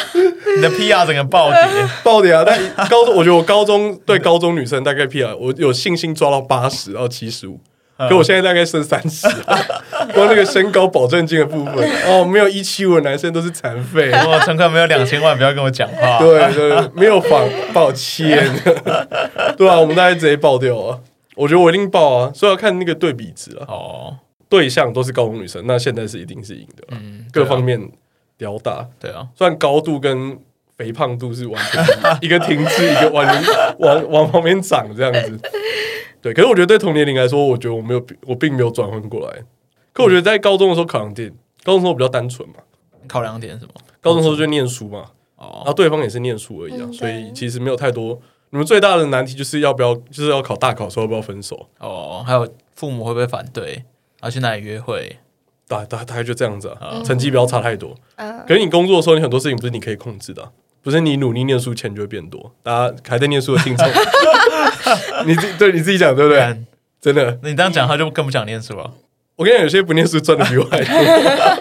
Speaker 1: 你的 PR 整个暴跌，
Speaker 2: 暴跌啊！但高中，我觉得我高中对高中女生大概 PR，我有信心抓到八十到七十五，可我现在大概剩三十。<laughs> 光那个身高保证金的部分，哦，没有一七五的男生都是残废。
Speaker 1: 哇乘客没有两千万，不要跟我讲话。
Speaker 2: 对对，没有房，抱歉。对啊，我们大概直接爆掉啊！我觉得我一定爆啊，所以要看那个对比值啊。哦，对象都是高中女生，那现在是一定是赢的。嗯，各方面。屌大，
Speaker 1: 对啊，
Speaker 2: 虽然高度跟肥胖度是完全 <laughs> 一个停滞，一个往往往旁边长这样子，对。可是我觉得对同年龄来说，我觉得我没有，我并没有转换过来。可我觉得在高中的时候考量点，高中的时候比较单纯嘛。
Speaker 1: 考量点是什么？
Speaker 2: 高中的时候就念书嘛，哦，然后对方也是念书而已啊，所以其实没有太多。你们最大的难题就是要不要，就是要考大考的时候要不要分手？
Speaker 1: 哦，还有父母会不会反对？要去哪里约会？
Speaker 2: 大大大概就这样子啊，成绩不要差太多。可是你工作的时候，你很多事情不是你可以控制的，不是你努力念书钱就会变多。大家还在念书的听众，<laughs> 你自对你自己讲对不对？真的，
Speaker 1: 那你这样讲，他就更不想念书了。
Speaker 2: 我跟你讲，有些不念书赚的比我还多。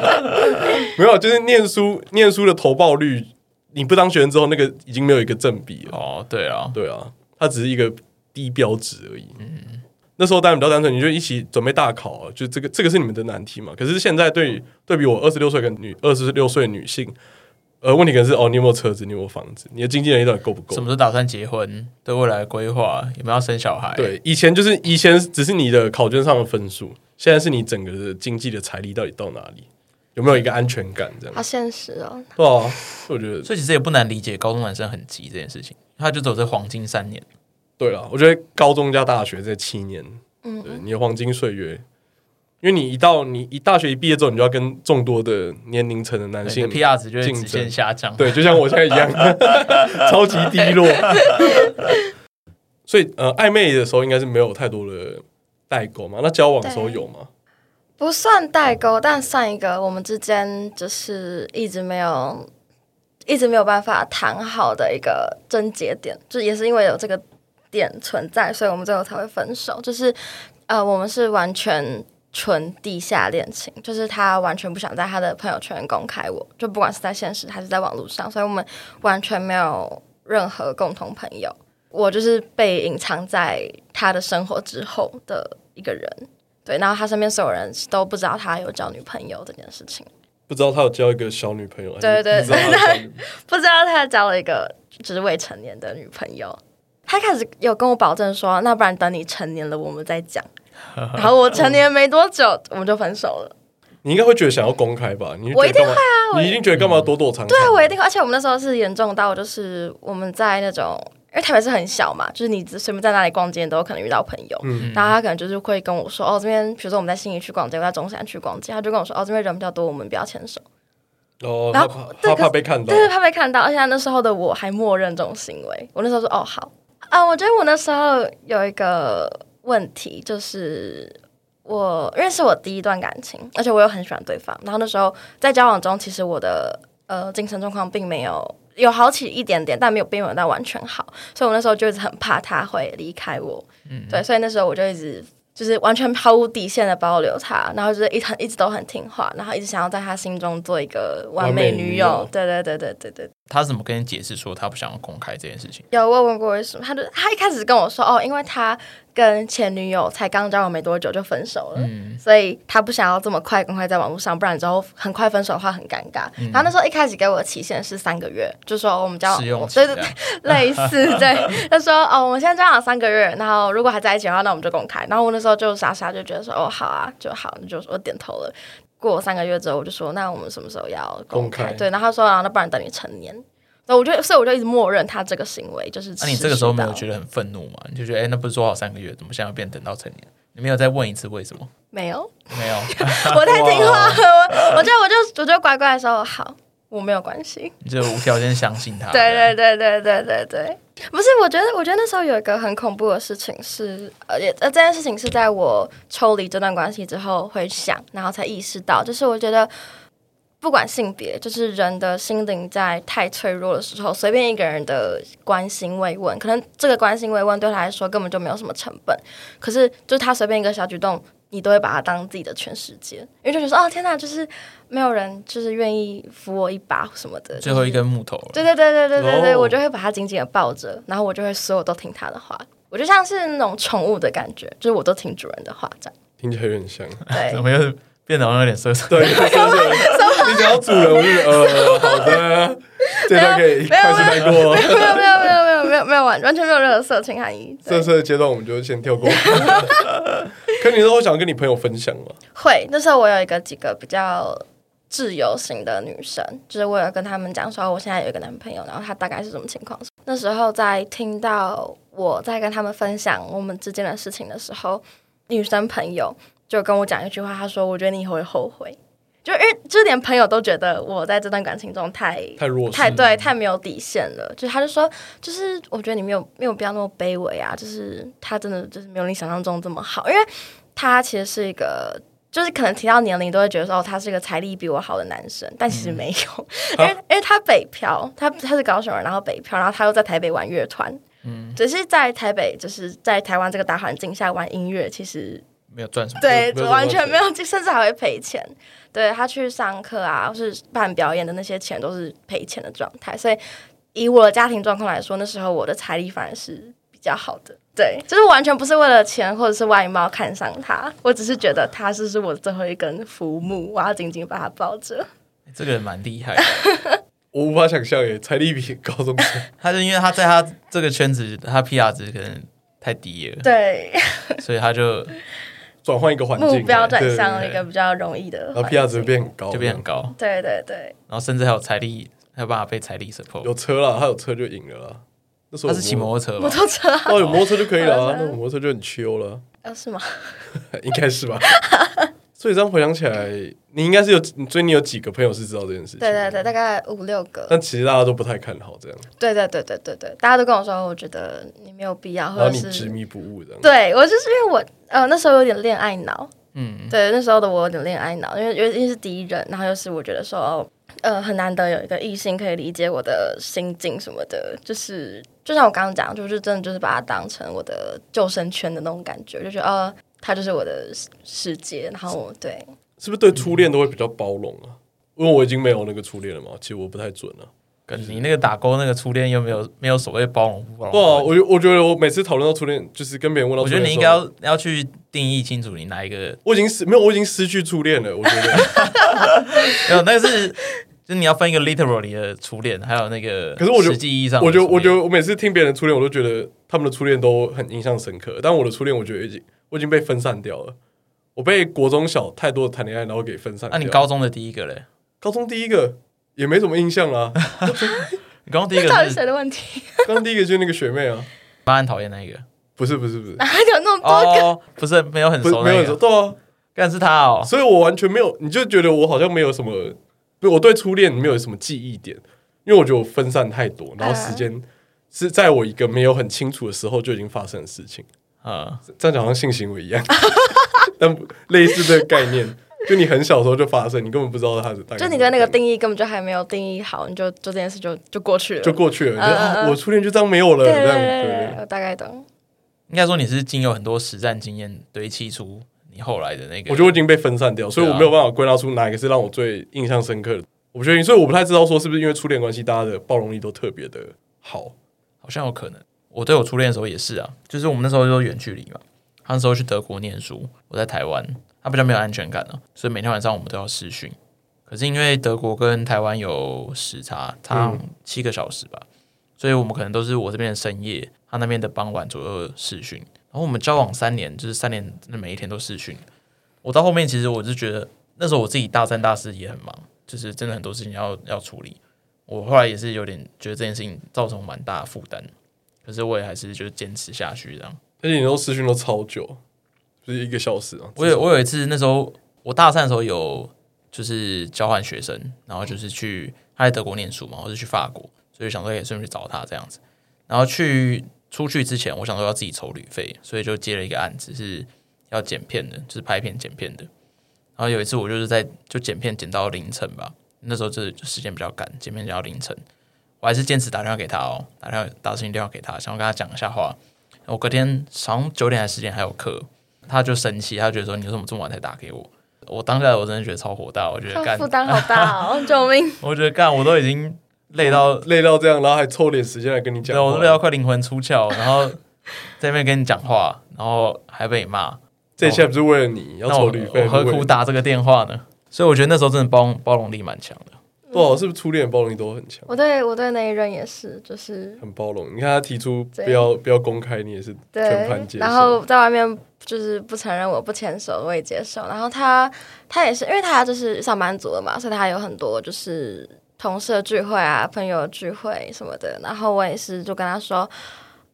Speaker 2: <laughs> 没有，就是念书念书的投报率，你不当学生之后，那个已经没有一个正比了。
Speaker 1: 哦，对啊，
Speaker 2: 对啊，它只是一个低标值而已。嗯。那时候当然比较单纯，你就一起准备大考，啊，就这个这个是你们的难题嘛。可是现在对对比我二十六岁的女二十六岁女性，呃，问题可能是哦，你有没有车子？你有没有房子？你的经济能力到底够不够？
Speaker 1: 什么时候打算结婚？对未来的规划有没有要生小孩？
Speaker 2: 对，以前就是以前只是你的考卷上的分数，现在是你整个的经济的财力到底到哪里？有没有一个安全感？这样
Speaker 3: 好现实哦。
Speaker 2: 对啊，我觉得，
Speaker 1: 所以其实也不难理解高中男生很急这件事情，他就走这黄金三年。
Speaker 2: 对了，我觉得高中加大学这七年。嗯，对，你的黄金岁月，因为你一到你一大学一毕业之后，你就要跟众多的年龄层的男性
Speaker 1: PR 值就会直线下降，
Speaker 2: 对，就像我现在一样，<laughs> 超级低落。所以呃，暧昧的时候应该是没有太多的代沟嘛？那交往的时候有吗？
Speaker 3: 不算代沟，但算一个我们之间就是一直没有一直没有办法谈好的一个症结点，就也是因为有这个。点存在，所以我们最后才会分手。就是，呃，我们是完全纯地下恋情，就是他完全不想在他的朋友圈公开我，就不管是在现实还是在网络上，所以我们完全没有任何共同朋友。我就是被隐藏在他的生活之后的一个人。对，然后他身边所有人都不知道他有交女朋友这件事情，
Speaker 2: 不知道他有交一个小女朋友。
Speaker 3: 对对对，<laughs> 不知道他交了一个就是未成年的女朋友。他开始有跟我保证说，那不然等你成年了我们再讲。<laughs> 然后我成年没多久，我们就分手了。
Speaker 2: 你应该会觉得想要公开吧？你
Speaker 3: 我一定会啊！
Speaker 2: 你一定觉得干嘛躲躲藏藏？
Speaker 3: 对，我一定会。而且我们那时候是严重到，就是我们在那种。因为台北是很小嘛，就是你随便在哪里逛街都有可能遇到朋友，嗯、然后他可能就是会跟我说：“哦，这边比如说我们在信义区逛街，我在中山区逛街，他就跟我说：‘哦，这边人比较多，我们不要牵手。’
Speaker 2: 哦，然后他怕被看到，
Speaker 3: 对，怕被看到。而且那时候的我还默认这种行为，我那时候说：‘哦，好啊。’我觉得我那时候有一个问题，就是我因为是我第一段感情，而且我又很喜欢对方，然后那时候在交往中，其实我的呃精神状况并没有。有好起一点点，但没有并没有到完全好，所以我那时候就一直很怕他会离开我，嗯，对，所以那时候我就一直就是完全毫无底线的保留他，然后就是一很一直都很听话，然后一直想要在他心中做一个完美女友，女友对对对对对对。
Speaker 1: 他怎么跟你解释说他不想要公开这件事情？
Speaker 3: 有我问过为什么，他就他一开始跟我说哦，因为他。跟前女友才刚交往没多久就分手了，嗯、所以他不想要这么快公开在网络上，不然之后很快分手的话很尴尬。嗯、然后那时候一开始给我的期限是三个月，就说我们交往，对对对，<laughs> 类似对。他说哦，我们现在交往三个月，然后如果还在一起的话，那我们就公开。然后我那时候就傻傻就觉得说哦好啊，就好，就我点头了。过三个月之后，我就说那我们什么时候要公开？公开对，然后他说啊，那不然等你成年。那我就，所以我就一直默认他这个行为就是。那、
Speaker 1: 啊、你这个时候没有觉得很愤怒吗？你就觉得，哎、欸，那不是说好三个月，怎么现在变等到成年？你没有再问一次为什么？
Speaker 3: 没有，
Speaker 1: 没有，<laughs>
Speaker 3: 我太听话了。我我觉得，我就我就乖乖的说好，我没有关系。
Speaker 1: 你就无条件相信他。
Speaker 3: 对对对对对对对，不是，我觉得，我觉得那时候有一个很恐怖的事情是，呃，也呃，这件事情是在我抽离这段关系之后会想，然后才意识到，就是我觉得。不管性别，就是人的心灵在太脆弱的时候，随便一个人的关心慰问，可能这个关心慰问对他来说根本就没有什么成本，可是就是他随便一个小举动，你都会把它当自己的全世界，因为就觉得说哦天哪，就是没有人就是愿意扶我一把什么的，
Speaker 1: 最后一根木头。
Speaker 3: 对对对对对对对，我就会把它紧紧的抱着，然后我就会所有都听他的话，我就像是那种宠物的感觉，就是我都听主人的话这样。
Speaker 2: 听起来有点像，
Speaker 3: 对，
Speaker 1: 怎么又变得好像有点色色？
Speaker 2: 对。<laughs> 你只要主人，我就呃好的，这段可以开始带过。没有没有没有没有
Speaker 3: 没有没有没有完完全没有任何色情含义。
Speaker 2: 色色的阶段我们就先跳过。可你都会想跟你朋友分享吗？<laughs>
Speaker 3: 会，那时候我有一个几个比较自由型的女生，就是我有跟他们讲说，我现在有一个男朋友，然后他大概是什么情况。那时候在听到我在跟他们分享我们之间的事情的时候，女生朋友就跟我讲一句话，她说：“我觉得你以后会后悔。”就因为就连朋友都觉得我在这段感情中太
Speaker 2: 太弱
Speaker 3: 太对太没有底线了，就他就说，就是我觉得你没有没有必要那么卑微啊，就是他真的就是没有你想象中这么好，因为他其实是一个，就是可能提到年龄都会觉得说哦，他是一个财力比我好的男生，但其实没有，嗯、<laughs> 因为因为他北漂，他他是高雄人，然后北漂，然后他又在台北玩乐团，嗯，只是在台北就是在台湾这个大环境下玩音乐，其实。
Speaker 1: 没有赚什么，
Speaker 3: 对，完全没有，甚至还会赔钱。对，他去上课啊，或是办表演的那些钱都是赔钱的状态。所以以我的家庭状况来说，那时候我的财力反而是比较好的。对，就是完全不是为了钱或者是外貌看上他，我只是觉得他是是我最后一根浮木，我要紧紧把他抱着。
Speaker 1: 这个人蛮厉害的，<laughs>
Speaker 2: 我无法想象耶，财力比高中生。<laughs>
Speaker 1: 他就因为他在他这个圈子，他 PR 值可能太低了，
Speaker 3: 对，所
Speaker 1: 以他就。
Speaker 2: 转换一个环境，
Speaker 3: 目标转向了一个比较容易的，
Speaker 2: 然后 PR 值变很高，
Speaker 1: 就变很高。
Speaker 3: 对对对，
Speaker 1: 然后甚至还有财力，还有办法被财力 support。
Speaker 2: 有车了，他有车就赢了啦。那时候
Speaker 1: 他是骑摩托车，
Speaker 3: 摩托车
Speaker 2: 哦，有摩托车就可以了，啊那摩托车就很 chill 了。
Speaker 3: 啊，是吗？<laughs>
Speaker 2: 应该是吧。<laughs> 所以这样回想起来，你应该是有，所以你有几个朋友是知道这件事情？
Speaker 3: 对对对，大概五六个。
Speaker 2: 但其实大家都不太看好这样。
Speaker 3: 对对对对对对，大家都跟我说，我觉得你没有必要，或者是
Speaker 2: 执迷不悟这样。
Speaker 3: 对我就是因为我呃那时候有点恋爱脑。嗯，对，那时候的我有点恋爱脑，因为因为是第一任，然后又是我觉得说，哦，呃，很难得有一个异性可以理解我的心境什么的，就是就像我刚刚讲，就是真的就是把它当成我的救生圈的那种感觉，就觉得哦，他就是我的世界，然后对，
Speaker 2: 是不是对初恋都会比较包容啊？因为我已经没有那个初恋了嘛，其实我不太准了。
Speaker 1: 跟你那个打勾那个初恋又没有没有所谓包容不包容？
Speaker 2: 不、啊，我我觉得我每次讨论到初恋，就是跟别人问到，
Speaker 1: 我觉得你应该要要去定义清楚你哪一个。
Speaker 2: 我已经失没有，我已经失去初恋了。我觉得 <laughs>
Speaker 1: 没有，那是 <laughs> 就是你要分一个 literally 的初恋，还有那个。
Speaker 2: 可是我觉得
Speaker 1: 实际意义上，
Speaker 2: 我觉得我觉得我每次听别人的初恋，我都觉得他们的初恋都很印象深刻。但我的初恋，我觉得已经我已经被分散掉了。我被国中小太多的谈恋爱，然后给分散。
Speaker 1: 那、啊、你高中的第一个嘞？
Speaker 2: 高中第一个也没什么印象啊。<laughs> <laughs>
Speaker 1: 你刚刚第一个
Speaker 3: 到底谁的问题？<laughs>
Speaker 2: 刚刚第一个就是那个学妹啊，
Speaker 1: 妈很讨厌那一个。
Speaker 2: 不是不是不是，
Speaker 3: 哪有那么多个？
Speaker 1: 哦、不是没有很熟、那个，
Speaker 2: 没有很熟，对啊，
Speaker 1: 但是他哦，
Speaker 2: 所以我完全没有，你就觉得我好像没有什么，我对初恋没有什么记忆点，因为我觉得我分散太多，然后时间是在我一个没有很清楚的时候就已经发生的事情啊，这样讲好像性行为一样。<laughs> 但类似这个概念，就你很小时候就发生，你根本不知道它是。
Speaker 3: 就你的那个定义根本就还没有定义好，你就做这件事就就过去了，
Speaker 2: 就过去了。呃啊、我初恋就这样没有了，
Speaker 3: 对对对，对，对我大概懂。
Speaker 1: 应该说你是经有很多实战经验堆砌出你后来的那个。
Speaker 2: 我觉得我已经被分散掉，所以我没有办法归纳出哪一个是让我最印象深刻的。我不确定，所以我不太知道说是不是因为初恋关系，大家的包容力都特别的好，
Speaker 1: 好像有可能。我对我初恋的时候也是啊，就是我们那时候就远距离嘛。他那时候去德国念书，我在台湾，他比较没有安全感了，所以每天晚上我们都要视讯。可是因为德国跟台湾有时差，差七个小时吧，嗯，所以我们可能都是我这边的深夜，他那边的傍晚左右视讯。然后我们交往三年，就是三年真的每一天都视讯。我到后面其实我就觉得，那时候我自己大三大四也很忙，就是真的很多事情要要处理。我后来也是有点觉得这件事情造成蛮大的负担，可是我也还是就坚持下去这样。
Speaker 2: 而且你都视讯都超久，就是一个小时啊！
Speaker 1: 我有我有一次那时候我大三的时候有就是交换学生，然后就是去他在德国念书嘛，我是去法国，所以想说也顺便去找他这样子。然后去出去之前，我想说要自己筹旅费，所以就接了一个案子是要剪片的，就是拍片剪片的。然后有一次我就是在就剪片剪到凌晨吧，那时候就是时间比较赶，剪片剪到凌晨，我还是坚持打电话给他哦，打电话打视频电话给他，想要跟他讲一下话。我隔天早上九点还是十点还有课，他就生气，他觉得说，你为什么这么晚才打给我？我当下我真的觉得超火大，我觉得干
Speaker 3: 负担好大哦，<laughs> 救命！
Speaker 1: 我觉得干我都已经累到、
Speaker 2: 嗯、累到这样，然后还抽点时间来跟你讲，
Speaker 1: 对，我都累到快灵魂出窍，然后在那边跟你讲话，然后还被你骂，
Speaker 2: 这一切不是为了你要抽旅费，
Speaker 1: 我何苦打这个电话呢？所以我觉得那时候真的包包容力蛮强的。
Speaker 2: 不，是不是初恋包容力都很强？
Speaker 3: 我对我对那一任也是，就是
Speaker 2: 很包容。你看他提出不要不要公开，你也是全盘接受。
Speaker 3: 然后在外面就是不承认我不牵手，我也接受。然后他他也是，因为他就是上班族了嘛，所以他有很多就是同事的聚会啊、朋友的聚会什么的。然后我也是就跟他说：“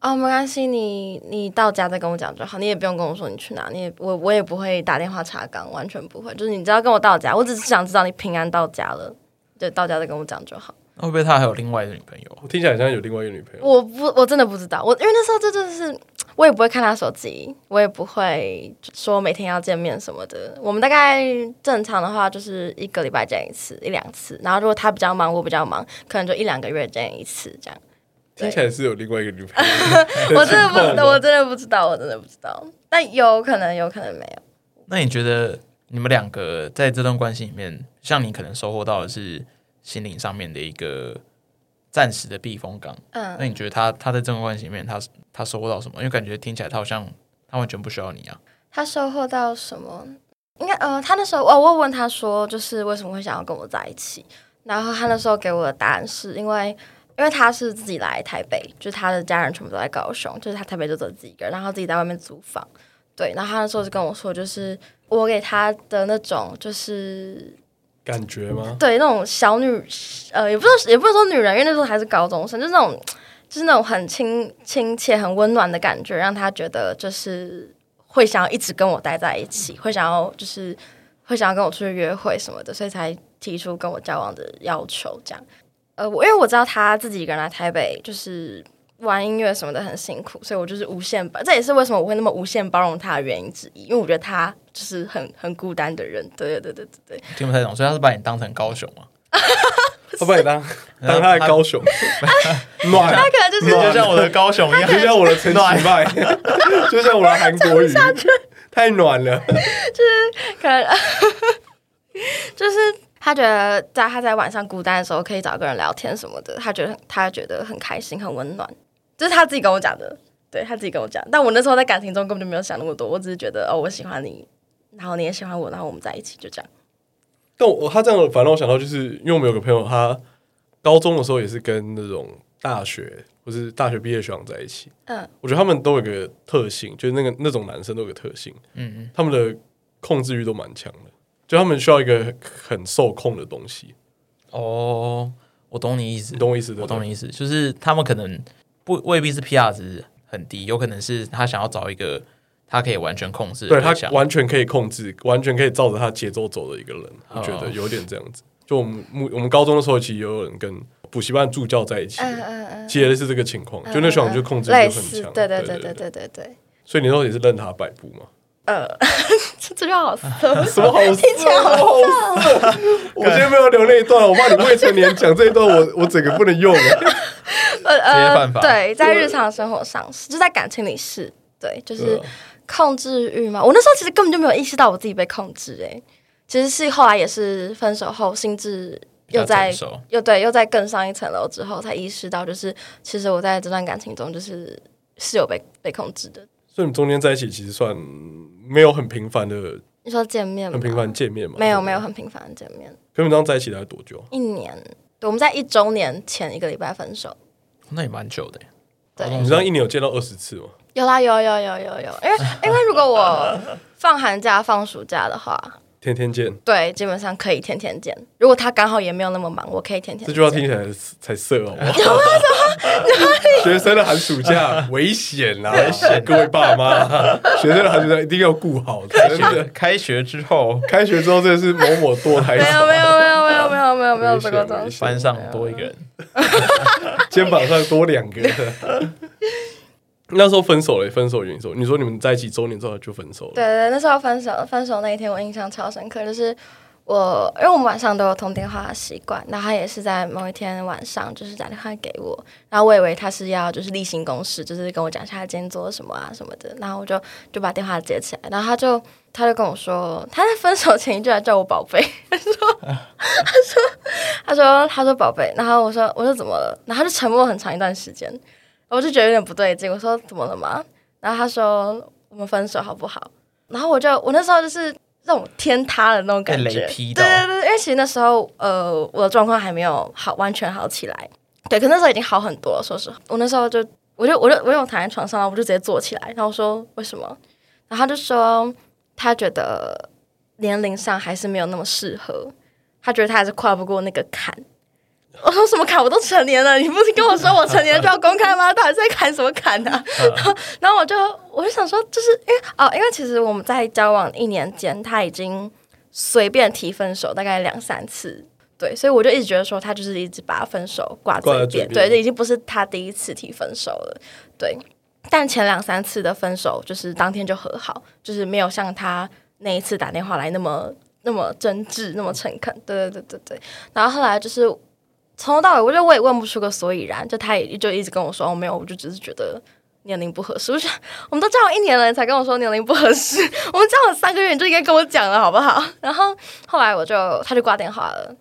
Speaker 3: 哦，没关系，你你到家再跟我讲就好，你也不用跟我说你去哪，你也我我也不会打电话查岗，完全不会。就是你只要跟我到家，我只是想知道你平安到家了。”对，到家再跟我讲就好。
Speaker 1: 会不会他还有另外一个女朋友？
Speaker 2: 我听起来好像有另外一个女朋友。
Speaker 3: 我不，我真的不知道。我因为那时候这就是，我也不会看他手机，我也不会说每天要见面什么的。我们大概正常的话就是一个礼拜见一次，一两次。然后如果他比较忙，我比较忙，可能就一两个月见一次这样。
Speaker 2: 听起来是有另外一个女朋友。<laughs>
Speaker 3: 我真的不知道，<laughs> 我真的不知道，我真的不知道。但有可能，有可能没有。
Speaker 1: 那你觉得你们两个在这段关系里面，像你可能收获到的是？心灵上面的一个暂时的避风港。嗯，那你觉得他他在这段关系里面他，他他收获到什么？因为感觉听起来他好像他完全不需要你啊。
Speaker 3: 他收获到什么？应该呃，他那时候哦，我问他说，就是为什么会想要跟我在一起？然后他那时候给我的答案是因为，因为他是自己来台北，就是他的家人全部都在高雄，就是他台北就走自己一个人，然后自己在外面租房。对，然后他那时候就跟我说，就是我给他的那种就是。
Speaker 2: 感觉吗？
Speaker 3: 对，那种小女，呃，也不是也不是说女人，因为那时候还是高中生，就是那种，就是那种很亲亲切、很温暖的感觉，让他觉得就是会想要一直跟我待在一起，会想要就是会想要跟我出去约会什么的，所以才提出跟我交往的要求。这样，呃，我因为我知道他自己一个人来台北，就是。玩音乐什么的很辛苦，所以我就是无限包，这也是为什么我会那么无限包容他的原因之一。因为我觉得他就是很很孤单的人。对对对对对，
Speaker 1: 听不太懂，所以他是把你当成高雄吗？<laughs>
Speaker 2: 他把你当当他的高雄，暖，
Speaker 3: 他可能就是
Speaker 1: 就像我的高雄一样，
Speaker 2: 就像我的陈其迈，<laughs> 就像我的韩国语，太暖了。
Speaker 3: 就是可能，<laughs> 就是。他觉得在他在晚上孤单的时候可以找个人聊天什么的，他觉得他觉得很开心很温暖，这、就是他自己跟我讲的，对他自己跟我讲。但我那时候在感情中根本就没有想那么多，我只是觉得哦，我喜欢你，然后你也喜欢我，然后我们在一起就这样。
Speaker 2: 但我他这样反让我想到就是因为我们有个朋友，他高中的时候也是跟那种大学或是大学毕业学长在一起。嗯，我觉得他们都有个特性，就是那个那种男生都有个特性，嗯嗯，他们的控制欲都蛮强的，就他们需要一个很受控的东西。
Speaker 1: 哦，我懂你意思，
Speaker 2: 你懂我意思，
Speaker 1: 我懂你意思，就是他们可能不未必是 PR 值很低，有可能是他想要找一个。他可以完全控制，
Speaker 2: 对他完全可以控制，完全可以照着他节奏走的一个人，我觉得有点这样子。就我们我们高中的时候，其实也有人跟补习班助教在一起，其实是这个情况。就那时候就控制力就很强，
Speaker 3: 对对对对对对对。
Speaker 2: 所以你那时候也是任他摆布吗？
Speaker 3: 呃，<laughs> 这就好色，<laughs>
Speaker 2: 什么好色？<laughs> 好色！我今天没有留那一段，我怕你未成年讲这一段，我我整个不能用。
Speaker 3: 呃呃，对，在日常生活上是，就在感情里是，对，就是。控制欲嘛？我那时候其实根本就没有意识到我自己被控制，欸，诶，其实是后来也是分手后，心智又在又对又在更上一层楼之后，才意识到，就是其实我在这段感情中，就是是有被被控制的。
Speaker 2: 所以你们中间在一起，其实算没有很频繁的，
Speaker 3: 你说见面吗？
Speaker 2: 很频繁见面吗？
Speaker 3: 没有没有很频繁的见面。
Speaker 2: 跟你们这样在一起大概多久？
Speaker 3: 一年。对，我们在一周年前一个礼拜分手，
Speaker 1: 那也蛮久的。
Speaker 3: 对，
Speaker 2: 你知道一年有见到二十次吗？
Speaker 3: 有啦，有有有有有，因为因为如果我放寒假放暑假的话，<laughs>
Speaker 2: 天天见，
Speaker 3: 对，基本上可以天天见。如果他刚好也没有那么忙，我可以天天见。
Speaker 2: 这句话听起来才色哦。<laughs> 学生的寒暑假危险啊！<laughs> 危险，各位爸妈，学生的寒暑假一定要顾好。
Speaker 1: 开学，开学之后，
Speaker 2: 开学之后真的是某某堕胎。
Speaker 3: 没有没有没有没有没有没有没有这个东西。
Speaker 1: 班上多一个人，
Speaker 2: 肩膀上多两个。<laughs> 那时候分手了，分手原因说，你说你们在一起周年之后就分手了。
Speaker 3: 对对，那时候分手，分手那一天我印象超深刻，就是我，因为我们晚上都有通电话的习惯，然后他也是在某一天晚上就是打电话给我，然后我以为他是要就是例行公事，就是跟我讲一下他今天做了什么啊什么的，然后我就就把电话接起来，然后他就他就跟我说，他在分手前一句还叫我宝贝，<laughs> 他说 <laughs> 他说他说他说宝贝，然后我说我说怎么了，然后他就沉默很长一段时间。我就觉得有点不对劲，我说怎么了嘛？然后他说我们分手好不好？然后我就我那时候就是那种天塌的那种感觉，对对对，因为其实那时候呃我的状况还没有好完全好起来，对，可那时候已经好很多了。说实话，我那时候就我就我就我有躺在床上，然后我就直接坐起来，然后我说为什么？然后他就说他觉得年龄上还是没有那么适合，他觉得他还是跨不过那个坎。我说什么坎？我都成年了，你不是跟我说我成年就要公开吗？到底在砍什么坎呢、啊？然后我就我就想说，就是因为哦，因为其实我们在交往一年间，他已经随便提分手大概两三次，对，所以我就一直觉得说他就是一直把分手挂在嘴边，对，这已经不是他第一次提分手了，对。但前两三次的分手就是当天就和好，就是没有像他那一次打电话来那么那么真挚，那么诚恳，对对对对对。然后后来就是。从头到尾，我觉得我也问不出个所以然。就他也就一直跟我说：“哦，没有，我就只是觉得年龄不合适。”我想，我们都交往一年了，才跟我说年龄不合适。<laughs> 我们交往三个月，你就应该跟我讲了，好不好？然后后来我就他就挂电话了。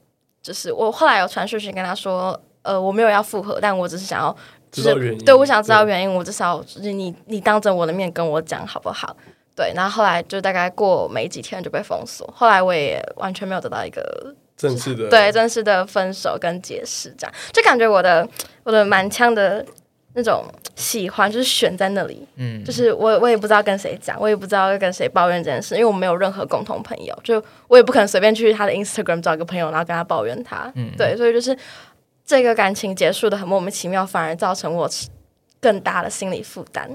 Speaker 3: 就是我后来有传讯息跟他说：“呃，我没有要复合，但我只是想要，就是对我想知道原因。我至少就是你你当着我的面跟我讲好不好？”对。然后后来就大概过没几天就被封锁。后来我也完全没有得到一个。
Speaker 2: 正式的
Speaker 3: 对，正式的分手跟解释，这样就感觉我的我的满腔的那种喜欢就是悬在那里，嗯，就是我我也不知道跟谁讲，我也不知道要跟谁抱怨这件事，因为我没有任何共同朋友，就我也不可能随便去他的 Instagram 找一个朋友，然后跟他抱怨他，嗯，对，所以就是这个感情结束的很莫名其妙，反而造成我更大的心理负担，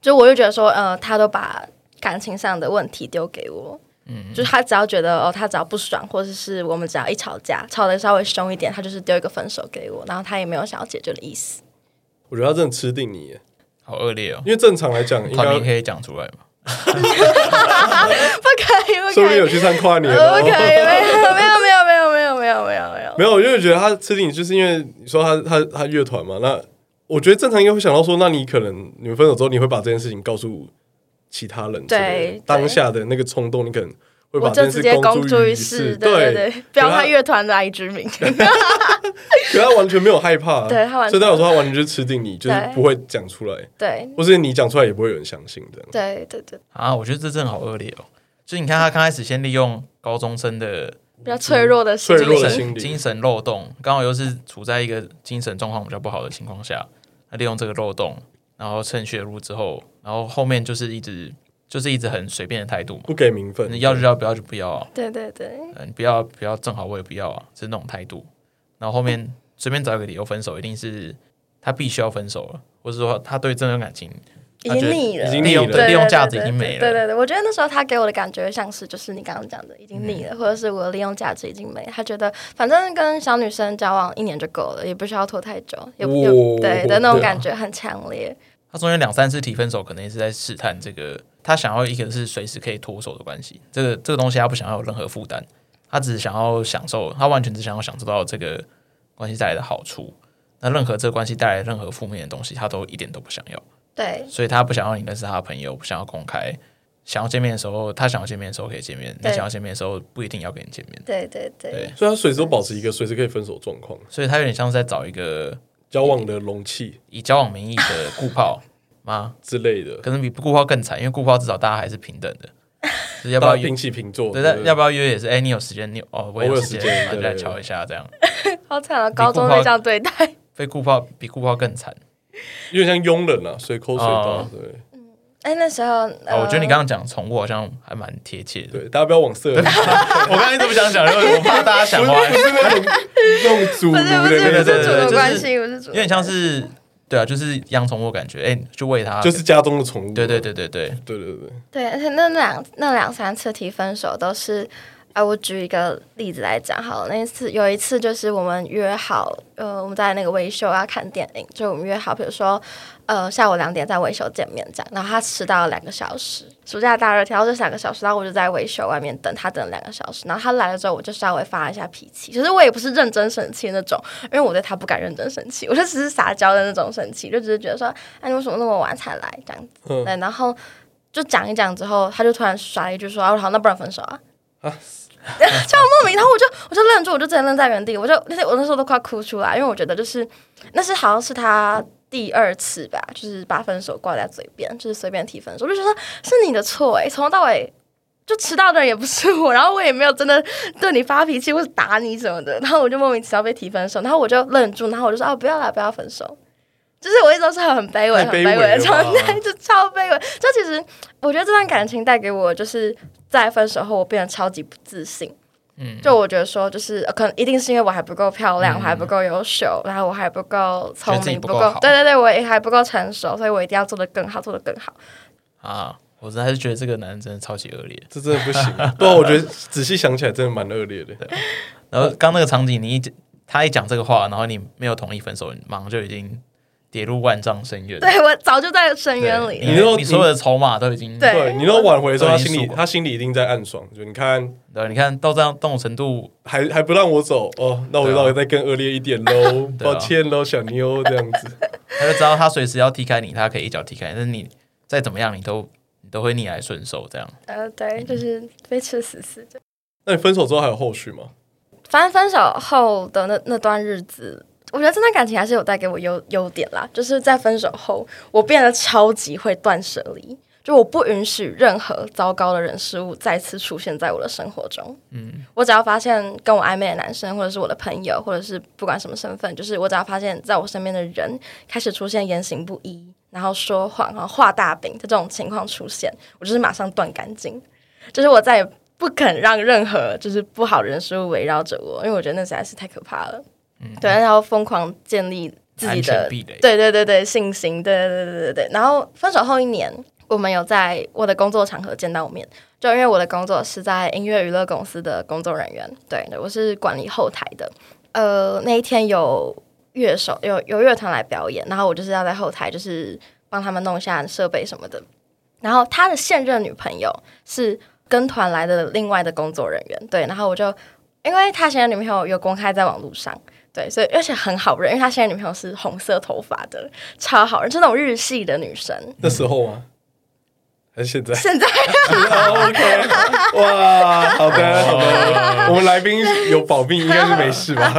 Speaker 3: 就我就觉得说，呃，他都把感情上的问题丢给我。嗯，就是他只要觉得哦，他只要不爽，或者是我们只要一吵架，吵得稍微凶一点，他就是丢一个分手给我，然后他也没有想要解决的意思。
Speaker 2: 我觉得他真的吃定你耶，
Speaker 1: 好恶劣哦。
Speaker 2: 因为正常
Speaker 1: 来讲，可以讲出来吗？<laughs>
Speaker 3: 不可以，不可以。
Speaker 2: 说不定有去唱跨年。
Speaker 3: 不可以，没有，没有，没有，没有，没有，没有，没有，没有。
Speaker 2: 没有，我就觉得他吃定你，就是因为你说他他他乐团嘛。那我觉得正常应该会想到说，那你可能你们分手之后，你会把这件事情告诉。其他人对当下的那个冲动，你可能会把
Speaker 3: 我就直接公诸于世，对对不要他乐团的 IG 名。
Speaker 2: 可 <laughs> 他完全没有害怕，<laughs>
Speaker 3: 对他完全，
Speaker 2: 所以他有时候他完全就是吃定你，就是不会讲出来，
Speaker 3: 对，
Speaker 2: 或是你讲出来也不会有人相信的，
Speaker 3: 对对对。
Speaker 1: 啊，我觉得这真的好恶劣哦！就你看他刚开始先利用高中生的
Speaker 3: 比较脆弱的
Speaker 2: 脆弱的
Speaker 1: 心理、精神漏洞，刚好又是处在一个精神状况比较不好的情况下，他利用这个漏洞，然后趁虚而入之后，然后后面就是一直。就是一直很随便的态度嘛，
Speaker 2: 不给名分，
Speaker 1: 你要就要，不要就不要啊。
Speaker 3: 对对对，
Speaker 1: 嗯，你不要不要，正好我也不要啊，是那种态度。然后后面随便找一个理由分手，一定是他必须要分手了，或者说他对这段感情
Speaker 3: 已经腻了，
Speaker 2: 已经腻了，
Speaker 1: 利用价值已经没了。
Speaker 3: 对对对，我觉得那时候他给我的感觉像是，就是你刚刚讲的，已经腻了，或者是我的利用价值已经没了。他觉得反正跟小女生交往一年就够了，也不需要拖太久，有有对的那种感觉很强烈。
Speaker 1: 他中间两三次提分手，可能也是在试探这个。他想要一个是随时可以脱手的关系，这个这个东西他不想要有任何负担，他只是想要享受，他完全只想要享受到这个关系带来的好处。那任何这个关系带来任何负面的东西，他都一点都不想要。
Speaker 3: 对，
Speaker 1: 所以他不想要你认识他的朋友，不想要公开。想要见面的时候，他想要见面的时候可以见面；你想要见面的时候，不一定要跟你见面。
Speaker 3: 对对对，
Speaker 1: 对，
Speaker 2: 所以他随时都保持一个随时可以分手状况。
Speaker 1: 所以他有点像是在找一个
Speaker 2: 交往的容器，
Speaker 1: 以交往名义的固炮。吗 <laughs>
Speaker 2: 之类的，
Speaker 1: 可能比顾炮更惨，因为顾炮至少大家还是平等的，<laughs> 就是要不要
Speaker 2: 平起平坐？
Speaker 1: 对，要不要约也是？哎，你有时间，你哦，我有时间，那就来瞧一下，这样。<laughs>
Speaker 3: 好惨啊！高中被这样对待，
Speaker 1: 被顾炮比顾炮更惨，
Speaker 2: 有点像佣人啊，随口随到。对，
Speaker 3: 嗯，哎，那时候，
Speaker 1: 我觉得你刚刚讲宠物好像还蛮贴切的。
Speaker 2: 对，大家不要往色。<laughs> 我
Speaker 1: 刚刚一直不想讲，因为我怕大家想歪。
Speaker 2: 不是那种那种主奴的，对对对，
Speaker 1: 就是有点像是。对啊，就是养宠物感觉，哎，就喂它，
Speaker 2: 就是家中的宠物。
Speaker 1: 对对对对对
Speaker 2: 对对对。
Speaker 3: 对，而且那两那两三次提分手都是，啊，我举一个例子来讲好了。那一次有一次就是我们约好，呃，我们在那个维修要看电影，就我们约好，比如说。呃，下午两点在维修见面，这样，然后他迟到了两个小时。暑假大热天，然后就两个小时，然后我就在维修外面等他，等了两个小时。然后他来了之后，我就稍微发了一下脾气，其实我也不是认真生气那种，因为我对他不敢认真生气，我就只是撒娇的那种生气，就只是觉得说，哎，你为什么那么晚才来？这样子，嗯、对，然后就讲一讲之后，他就突然甩了一句说，啊，好，那不然分手啊？啊，<laughs> 就莫名，然后我就我就愣住，我就真的愣在原地，我就那些我那时候都快哭出来，因为我觉得就是那是好像是他。第二次吧，就是把分手挂在嘴边，就是随便提分手，我就觉得是你的错哎，从头到尾就迟到的人也不是我，然后我也没有真的对你发脾气或者打你什么的，然后我就莫名其妙被提分手，然后我就愣住，然后我就说啊，不要来，不要分手，就是我一直都是很卑微、很卑微的状态，就超卑微。就其实我觉得这段感情带给我，就是在分手后我变得超级不自信。就我觉得说，就是可能一定是因为我还不够漂亮，嗯、我还不够优秀，然后我还不够聪明，不够对对对，我也还不够成熟，所以我一定要做的更好，做的更好。
Speaker 1: 啊，我真还是觉得这个男人真的超级恶劣，
Speaker 2: 这真的不行。<laughs> 不过我觉得仔细想起来，真的蛮恶劣的。
Speaker 1: 然后刚那个场景，你一他一讲这个话，然后你没有同意分手，你马上就已经。跌入万丈深渊，<laughs>
Speaker 3: 对，我早就在深渊里。
Speaker 1: 你说你所有的筹码都已经
Speaker 2: 对，你都挽回的时候，他心里他心里一定在暗爽。就你看，
Speaker 1: 对，你看到这样这种程度，
Speaker 2: 还还不让我走哦，那我就再更恶劣一点喽。<laughs> 抱歉喽，小妞这样子。<laughs>
Speaker 1: 他就知道他随时要踢开你，他可以一脚踢开，但是你再怎么样，你都你都会逆来顺受这样。
Speaker 3: 呃，对，就是被吃死死的。
Speaker 2: 那你分手之后还有后续吗？
Speaker 3: 反正分手后的那那段日子。我觉得这段感情还是有带给我优优点啦，就是在分手后，我变得超级会断舍离，就我不允许任何糟糕的人事物再次出现在我的生活中。嗯，我只要发现跟我暧昧的男生，或者是我的朋友，或者是不管什么身份，就是我只要发现在我身边的人开始出现言行不一，然后说谎，然后画大饼的这种情况出现，我就是马上断干净，就是我再也不肯让任何就是不好的人事物围绕着我，因为我觉得那实在是太可怕了。嗯、对，然后疯狂建立自己的对对对对信心，对对对对对。然后分手后一年，我们有在我的工作场合见到面，就因为我的工作是在音乐娱乐公司的工作人员，对，我是管理后台的。呃，那一天有乐手有有乐团来表演，然后我就是要在后台，就是帮他们弄一下设备什么的。然后他的现任女朋友是跟团来的另外的工作人员，对，然后我就因为他现任女朋友有公开在网络上。对，所以而且很好认，因为他现在女朋友是红色头发的，超好认，是那种日系的女生。
Speaker 2: 那时候啊，还是现在？
Speaker 3: 现在。<laughs>
Speaker 2: OK，<laughs> 哇，好的好的，<laughs> 我们来宾有保命，应该是没事吧？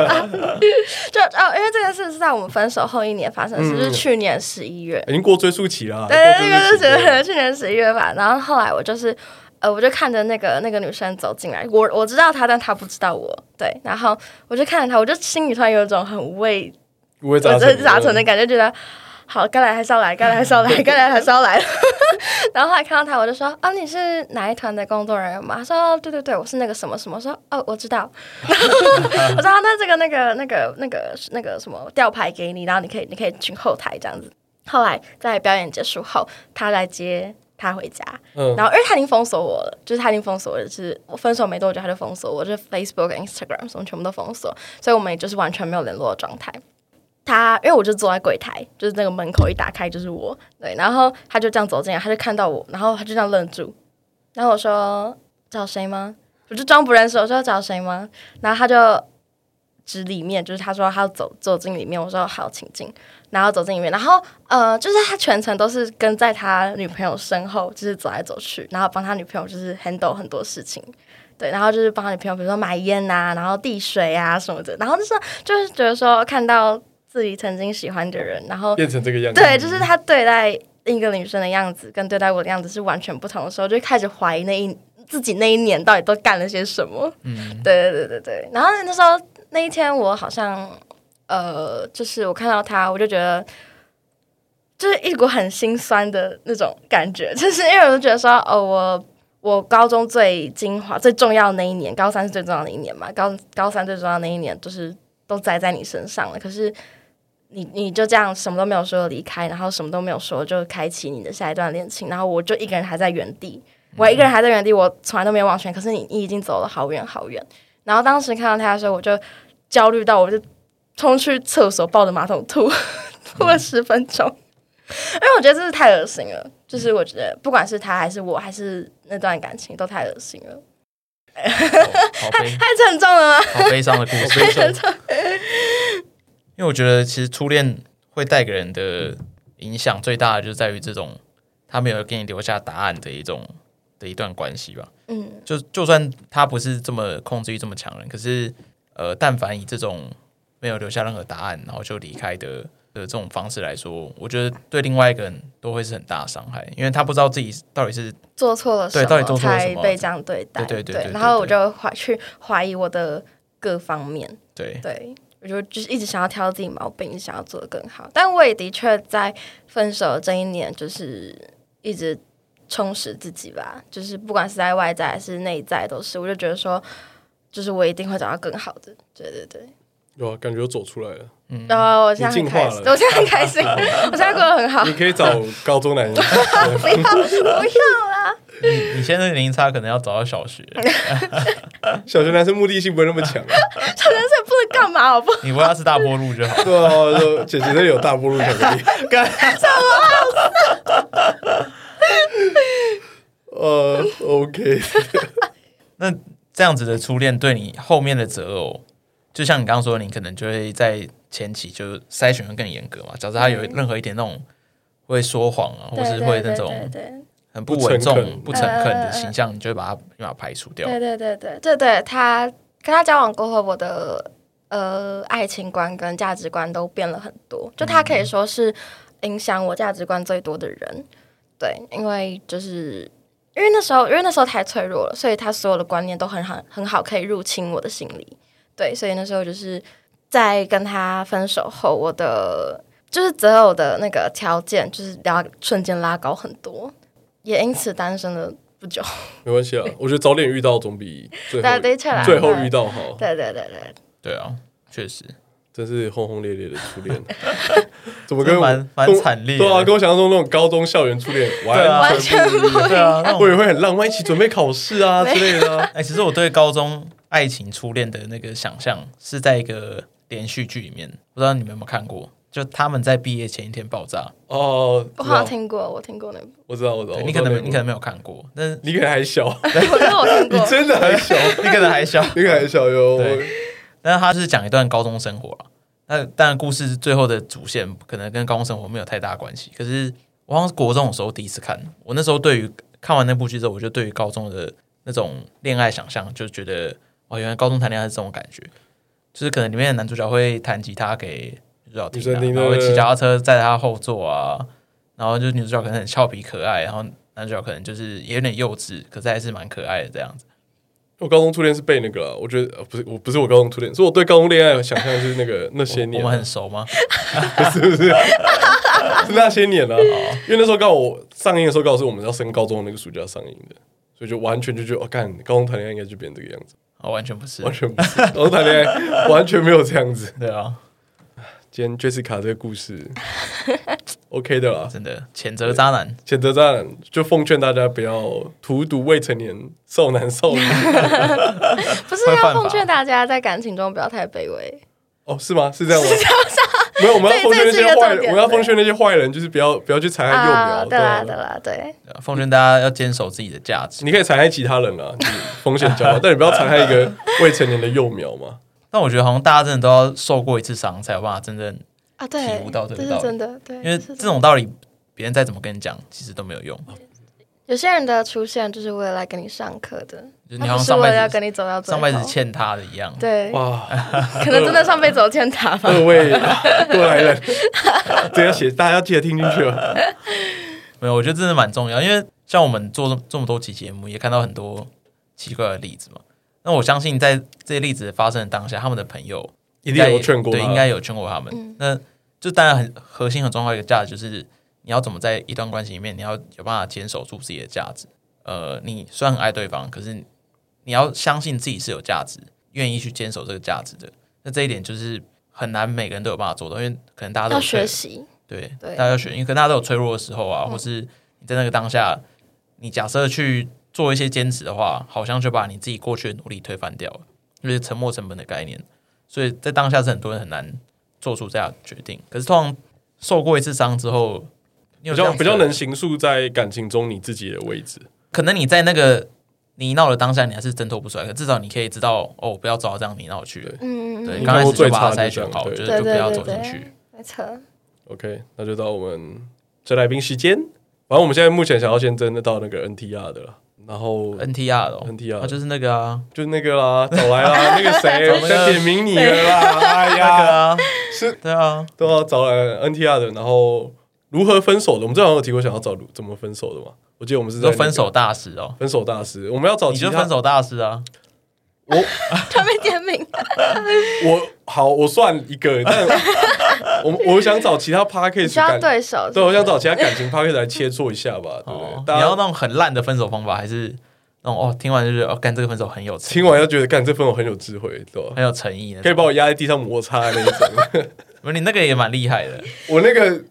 Speaker 3: 就哦，因为这件事是在我们分手后一年发生是不，是去年十一月，
Speaker 2: 已经过追溯期了。
Speaker 3: 对，那个是去年十一月吧。然后后来我就是。呃，我就看着那个那个女生走进来，我我知道她，但她不知道我。对，然后我就看着她，我就心里突然有一种很五味
Speaker 2: 五味杂
Speaker 3: 陈的感觉，觉得好，该来还是要来，该来还是要来，该来还是要来。<laughs> 然后后来看到她，我就说啊，你是哪一团的工作人员吗？她说对对对，我是那个什么什么。我说哦，我知道。<laughs> 我说那这个那个那个那个那个什么吊牌给你，然后你可以你可以去后台这样子。后来在表演结束后，她来接。他回家，嗯、然后因为他已经封锁我了，就是他已经封锁我了，就是我分手没多久他就封锁我，就是 Facebook、Instagram 什么全部都封锁，所以我们也就是完全没有联络的状态。他因为我就坐在柜台，就是那个门口一打开就是我，对，然后他就这样走进来，他就看到我，然后他就这样愣住，然后我说找谁吗？我就装不认识，我说要找谁吗？然后他就指里面，就是他说他要走走进里面，我说好，请进。然后走进里面，然后呃，就是他全程都是跟在他女朋友身后，就是走来走去，然后帮他女朋友就是 handle 很多事情，对，然后就是帮他女朋友，比如说买烟啊，然后递水啊什么的，然后就是就是觉得说看到自己曾经喜欢的人，然后
Speaker 2: 变成这个样子，
Speaker 3: 对，就是他对待另一个女生的样子跟对待我的样子是完全不同的时候，就开始怀疑那一自己那一年到底都干了些什么，嗯，对对对对对，然后那时候那一天我好像。呃，就是我看到他，我就觉得，就是一股很心酸的那种感觉，<laughs> 就是因为我就觉得说，哦，我我高中最精华、最重要那一年，高三是最重要的一年嘛，高高三最重要那一年，就是都栽在你身上了。可是你你就这样什么都没有说离开，然后什么都没有说就开启你的下一段恋情，然后我就一个人还在原地，我一个人还在原地，我从来都没有往前。可是你你已经走了好远好远，然后当时看到他的时候，我就焦虑到我就。冲去厕所抱着马桶吐，<laughs> 吐了十分钟，因为我觉得这是太恶心了。就是我觉得不管是他还是我还是那段感情都太恶心了，哦、太 <laughs> 太沉重了吗？
Speaker 1: 好悲伤的故事，太沉重。因为我觉得其实初恋会带给人的影响最大的，就在于这种他没有给你留下答案的一种的一段关系吧。嗯，就就算他不是这么控制欲这么强人，可是呃，但凡以这种没有留下任何答案，然后就离开的的这种方式来说，我觉得对另外一个人都会是很大的伤害，因为他不知道自己到底是
Speaker 3: 做错了什么，
Speaker 1: 对，到底做错了什么
Speaker 3: 才被这样对待，
Speaker 1: 对对对，对。
Speaker 3: 然后我就怀去怀疑我的各方面，
Speaker 1: 对
Speaker 3: 对，我就就是一直想要挑自己毛病，想要做的更好。但我也的确在分手这一年，就是一直充实自己吧，就是不管是在外在还是内在，都是。我就觉得说，就是我一定会找到更好的，对对对。
Speaker 2: 有啊，感觉走出来了。
Speaker 3: 嗯，然后我现在很开心，我现在很开心，<laughs> 我现在过得很好。
Speaker 2: 你可以找 <laughs> 高中男生，<laughs> 不
Speaker 3: 要不要啦。
Speaker 1: 你你现在年龄差可能要找到小学，
Speaker 2: 小学男生目的性不会那么强。
Speaker 3: 小学男生不能干嘛？好不好？
Speaker 1: 你问他是大波路就好。
Speaker 2: 对啊，姐姐那里有大波路巧克力。干什
Speaker 3: 么？<laughs>
Speaker 2: 呃，OK。<laughs>
Speaker 1: 那这样子的初恋对你后面的择偶？就像你刚刚说，你可能就会在前期就筛选会更严格嘛。假设他有任何一点那种会说谎啊，或是会那种很不稳重、不诚恳的形象，你就会把他立马排除掉。
Speaker 3: 对对对对，对对，他跟他交往过后，我的呃爱情观跟价值观都变了很多。就他可以说是影响我价值观最多的人。对，因为就是因为那时候，因为那时候太脆弱了，所以他所有的观念都很好，很好可以入侵我的心里。对，所以那时候就是在跟他分手后，我的就是择偶的那个条件就是拉瞬间拉高很多，也因此单身了不久。<laughs>
Speaker 2: 没关系啊，我觉得早点遇到总比最后
Speaker 3: 对
Speaker 2: 最后遇到好。
Speaker 3: 对对对对
Speaker 1: 对啊，确实，
Speaker 2: 真是轰轰烈烈的初恋，<laughs> 怎么跟
Speaker 1: 蛮蛮惨烈？
Speaker 2: 对啊，跟我想象中那种高中校园初恋完全不一样。对啊，我以为会很浪漫，一起准备考试啊 <laughs> 之类的。
Speaker 1: 哎，其实我对高中。爱情初恋的那个想象是在一个连续剧里面，不知道你们有没有看过？就他们在毕业前一天爆炸。
Speaker 2: 哦，
Speaker 3: 我好像听过，我听过那部。
Speaker 2: 我知道，我知道。
Speaker 1: 你可能你可能没有看过，但是
Speaker 2: 你可能还小。<laughs>
Speaker 3: 我听过。
Speaker 2: 你真的还小，
Speaker 1: 你可能还小，
Speaker 2: 你可能还小哟。
Speaker 1: 但是他是讲一段高中生活了。那当然，故事最后的主线可能跟高中生活没有太大关系。可是。我好像是国中的时候第一次看，我那时候对于看完那部剧之后，我就对于高中的那种恋爱想象，就觉得哦，原来高中谈恋爱是这种感觉，就是可能里面的男主角会弹吉他给女主角听，然后会骑脚踏车在他后座啊，然后就女主角可能很俏皮可爱，然后男主角可能就是也有点幼稚，可是还是蛮可爱的这样子。
Speaker 2: 我高中初恋是被那个，我觉得不是，我不是我高中初恋，是我对高中恋爱的想象就是那个那些年。
Speaker 1: 我，我们很熟吗？<laughs>
Speaker 2: 不是不是，是那些年啊。因为那时候刚好我上映的时候，刚好是我们要升高中的那个暑假上映的，所以就完全就觉得，我、哦、干高中谈恋爱应该就变这个样子。
Speaker 1: 啊、哦，完全不是，
Speaker 2: 完全不是，高中谈恋爱完全没有这样子。
Speaker 1: 对啊。
Speaker 2: 今天 Jessica 这个故事，OK 的啦，
Speaker 1: 真的谴责渣男，
Speaker 2: 谴责渣男，就奉劝大家不要荼毒未成年少男少女。<laughs>
Speaker 3: 不是要奉劝大家在感情中不要太卑微 <laughs>
Speaker 2: 哦？是吗？是这样吗？没有，我们要奉劝那些坏人，我们要奉劝那些坏人，就是不要不要去残害幼苗。
Speaker 3: 对啦，对啦，对。
Speaker 1: 奉劝大家要坚守自己的价值。
Speaker 2: 你可以残害其他人啊，风险较高，<laughs> 但你不要残害一个未成年的幼苗嘛。
Speaker 1: 但我觉得好像大家真的都要受过一次伤，才有办法真正
Speaker 3: 啊，对，体
Speaker 1: 悟到这个道理。
Speaker 3: 真的，对，
Speaker 1: 因为这种道理，别人再怎么跟你讲，其实都没有用。
Speaker 3: 有些人的出现就是为了来跟你上课的，
Speaker 1: 你好像上辈子
Speaker 3: 要跟你走到
Speaker 1: 上辈子欠他的一样。
Speaker 3: 对，
Speaker 2: 哇，<laughs>
Speaker 3: 可能真的上辈子有欠他吧。
Speaker 2: 各位过来人，这要写，大家要记得听进去了。<laughs>
Speaker 1: 没有，我觉得真的蛮重要，因为像我们做这么多期节目，也看到很多奇怪的例子嘛。那我相信，在这些例子发生的当下，他们的朋友
Speaker 2: 一定有劝过，
Speaker 1: 对，应该有劝过他们。嗯、那就当然很核心、很重要的一个价值，就是你要怎么在一段关系里面，你要有办法坚守住自己的价值。呃，你虽然很爱对方，可是你要相信自己是有价值，愿意去坚守这个价值的。那这一点就是很难，每个人都有办法做到，因为可能大家都
Speaker 3: 要学习，
Speaker 1: 对，对大家要学，因为可能大家都有脆弱的时候啊，嗯、或是你在那个当下，你假设去。做一些坚持的话，好像就把你自己过去的努力推翻掉了，就是沉没成本的概念，所以在当下是很多人很难做出这样的决定。可是通常受过一次伤之后，你有比较比较能形塑在感情中你自己的位置。可能你在那个泥淖的当下，你还是挣脱不出来，可至少你可以知道哦，不要走到这样泥淖去。嗯嗯对，刚开始就把它筛选好，就是就不要走进去。
Speaker 3: 没错。
Speaker 2: OK，那就到我们这来宾时间。反正我们现在目前想要先真的到那个 NTR 的了。然后
Speaker 1: NTR 的
Speaker 2: NTR
Speaker 1: 就是那个啊，
Speaker 2: 就是那个啦，找来啦，<laughs> 那个谁，我先点名你了啦，哎呀，是，对啊，都要找来 NTR 的。然后如何分手的？我们之前有提过想要找怎么分手的嘛？我记得我们是在
Speaker 1: 分手大师哦，
Speaker 2: 分手大师，我们要找
Speaker 1: 你就分手大师啊。
Speaker 3: 我 <laughs> 他没点名，<laughs>
Speaker 2: 我好，我算一个，但我我想找其他 Podcast
Speaker 3: 需对手，
Speaker 2: 对，我想找其他感情 Podcast 来切磋一下吧，对不对？
Speaker 1: 你要那种很烂的分手方法，还是那种哦，听完就觉得哦，干这个分手很有，
Speaker 2: 听完要觉得干这分手很有智慧，对吧？
Speaker 1: 很有诚意，
Speaker 2: 可以把我压在地上摩擦的那种。<laughs>
Speaker 1: 不，你那个也蛮厉害的。
Speaker 2: 我那个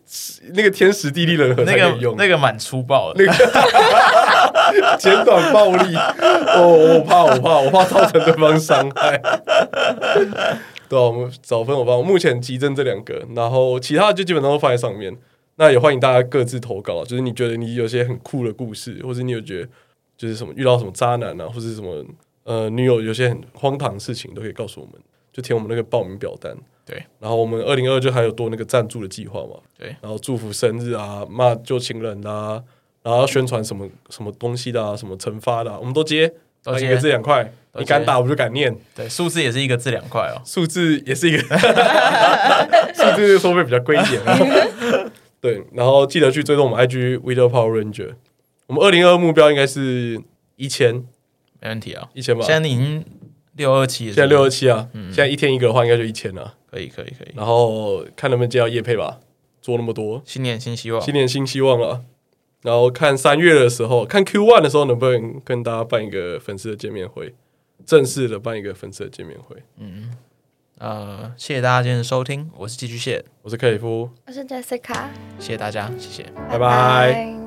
Speaker 2: 那个天时地利人和那个用，
Speaker 1: 那个蛮粗暴的，那
Speaker 2: 个简短暴力。哦，我怕，我怕，我怕造成对方伤害。对啊，我们找分我方，目前急诊这两个，然后其他的就基本上都放在上面。那也欢迎大家各自投稿，就是你觉得你有些很酷的故事，或者你有觉得就是什么遇到什么渣男啊，或者什么呃女友有些很荒唐的事情，都可以告诉我们，就填我们那个报名表单。
Speaker 1: 对，
Speaker 2: 然后我们二零二就还有多那个赞助的计划嘛？
Speaker 1: 对，然
Speaker 2: 后祝福生日啊，骂旧情人啊，然后宣传什么什么东西的啊，什么惩罚的，啊我们都接，都接一个字两块，你敢打我就敢念。
Speaker 1: 对，数字也是一个字两块哦，
Speaker 2: 数字也是一个，<laughs> 数字收费比较贵一点。<laughs> 对，然后记得去追踪我们 IG Video Power Ranger，我们二零二目标应该是一千，
Speaker 1: 没问题啊，
Speaker 2: 一千吧。
Speaker 1: 现在已经六二七，
Speaker 2: 现在六二七啊，现在一天一个的话，应该就一千了。
Speaker 1: 可以可以可以，
Speaker 2: 然后看能不能接到叶配吧，做那么多，
Speaker 1: 新年新希望，
Speaker 2: 新年新希望了。然后看三月的时候，看 Q one 的时候，能不能跟大家办一个粉丝的见面会，正式的办一个粉丝的见面会。
Speaker 1: 嗯，呃，谢谢大家今天的收听，我是寄居蟹，
Speaker 2: 我是克里夫，
Speaker 3: 我是 Jessica，
Speaker 1: 谢谢大家，谢谢，
Speaker 2: 拜拜。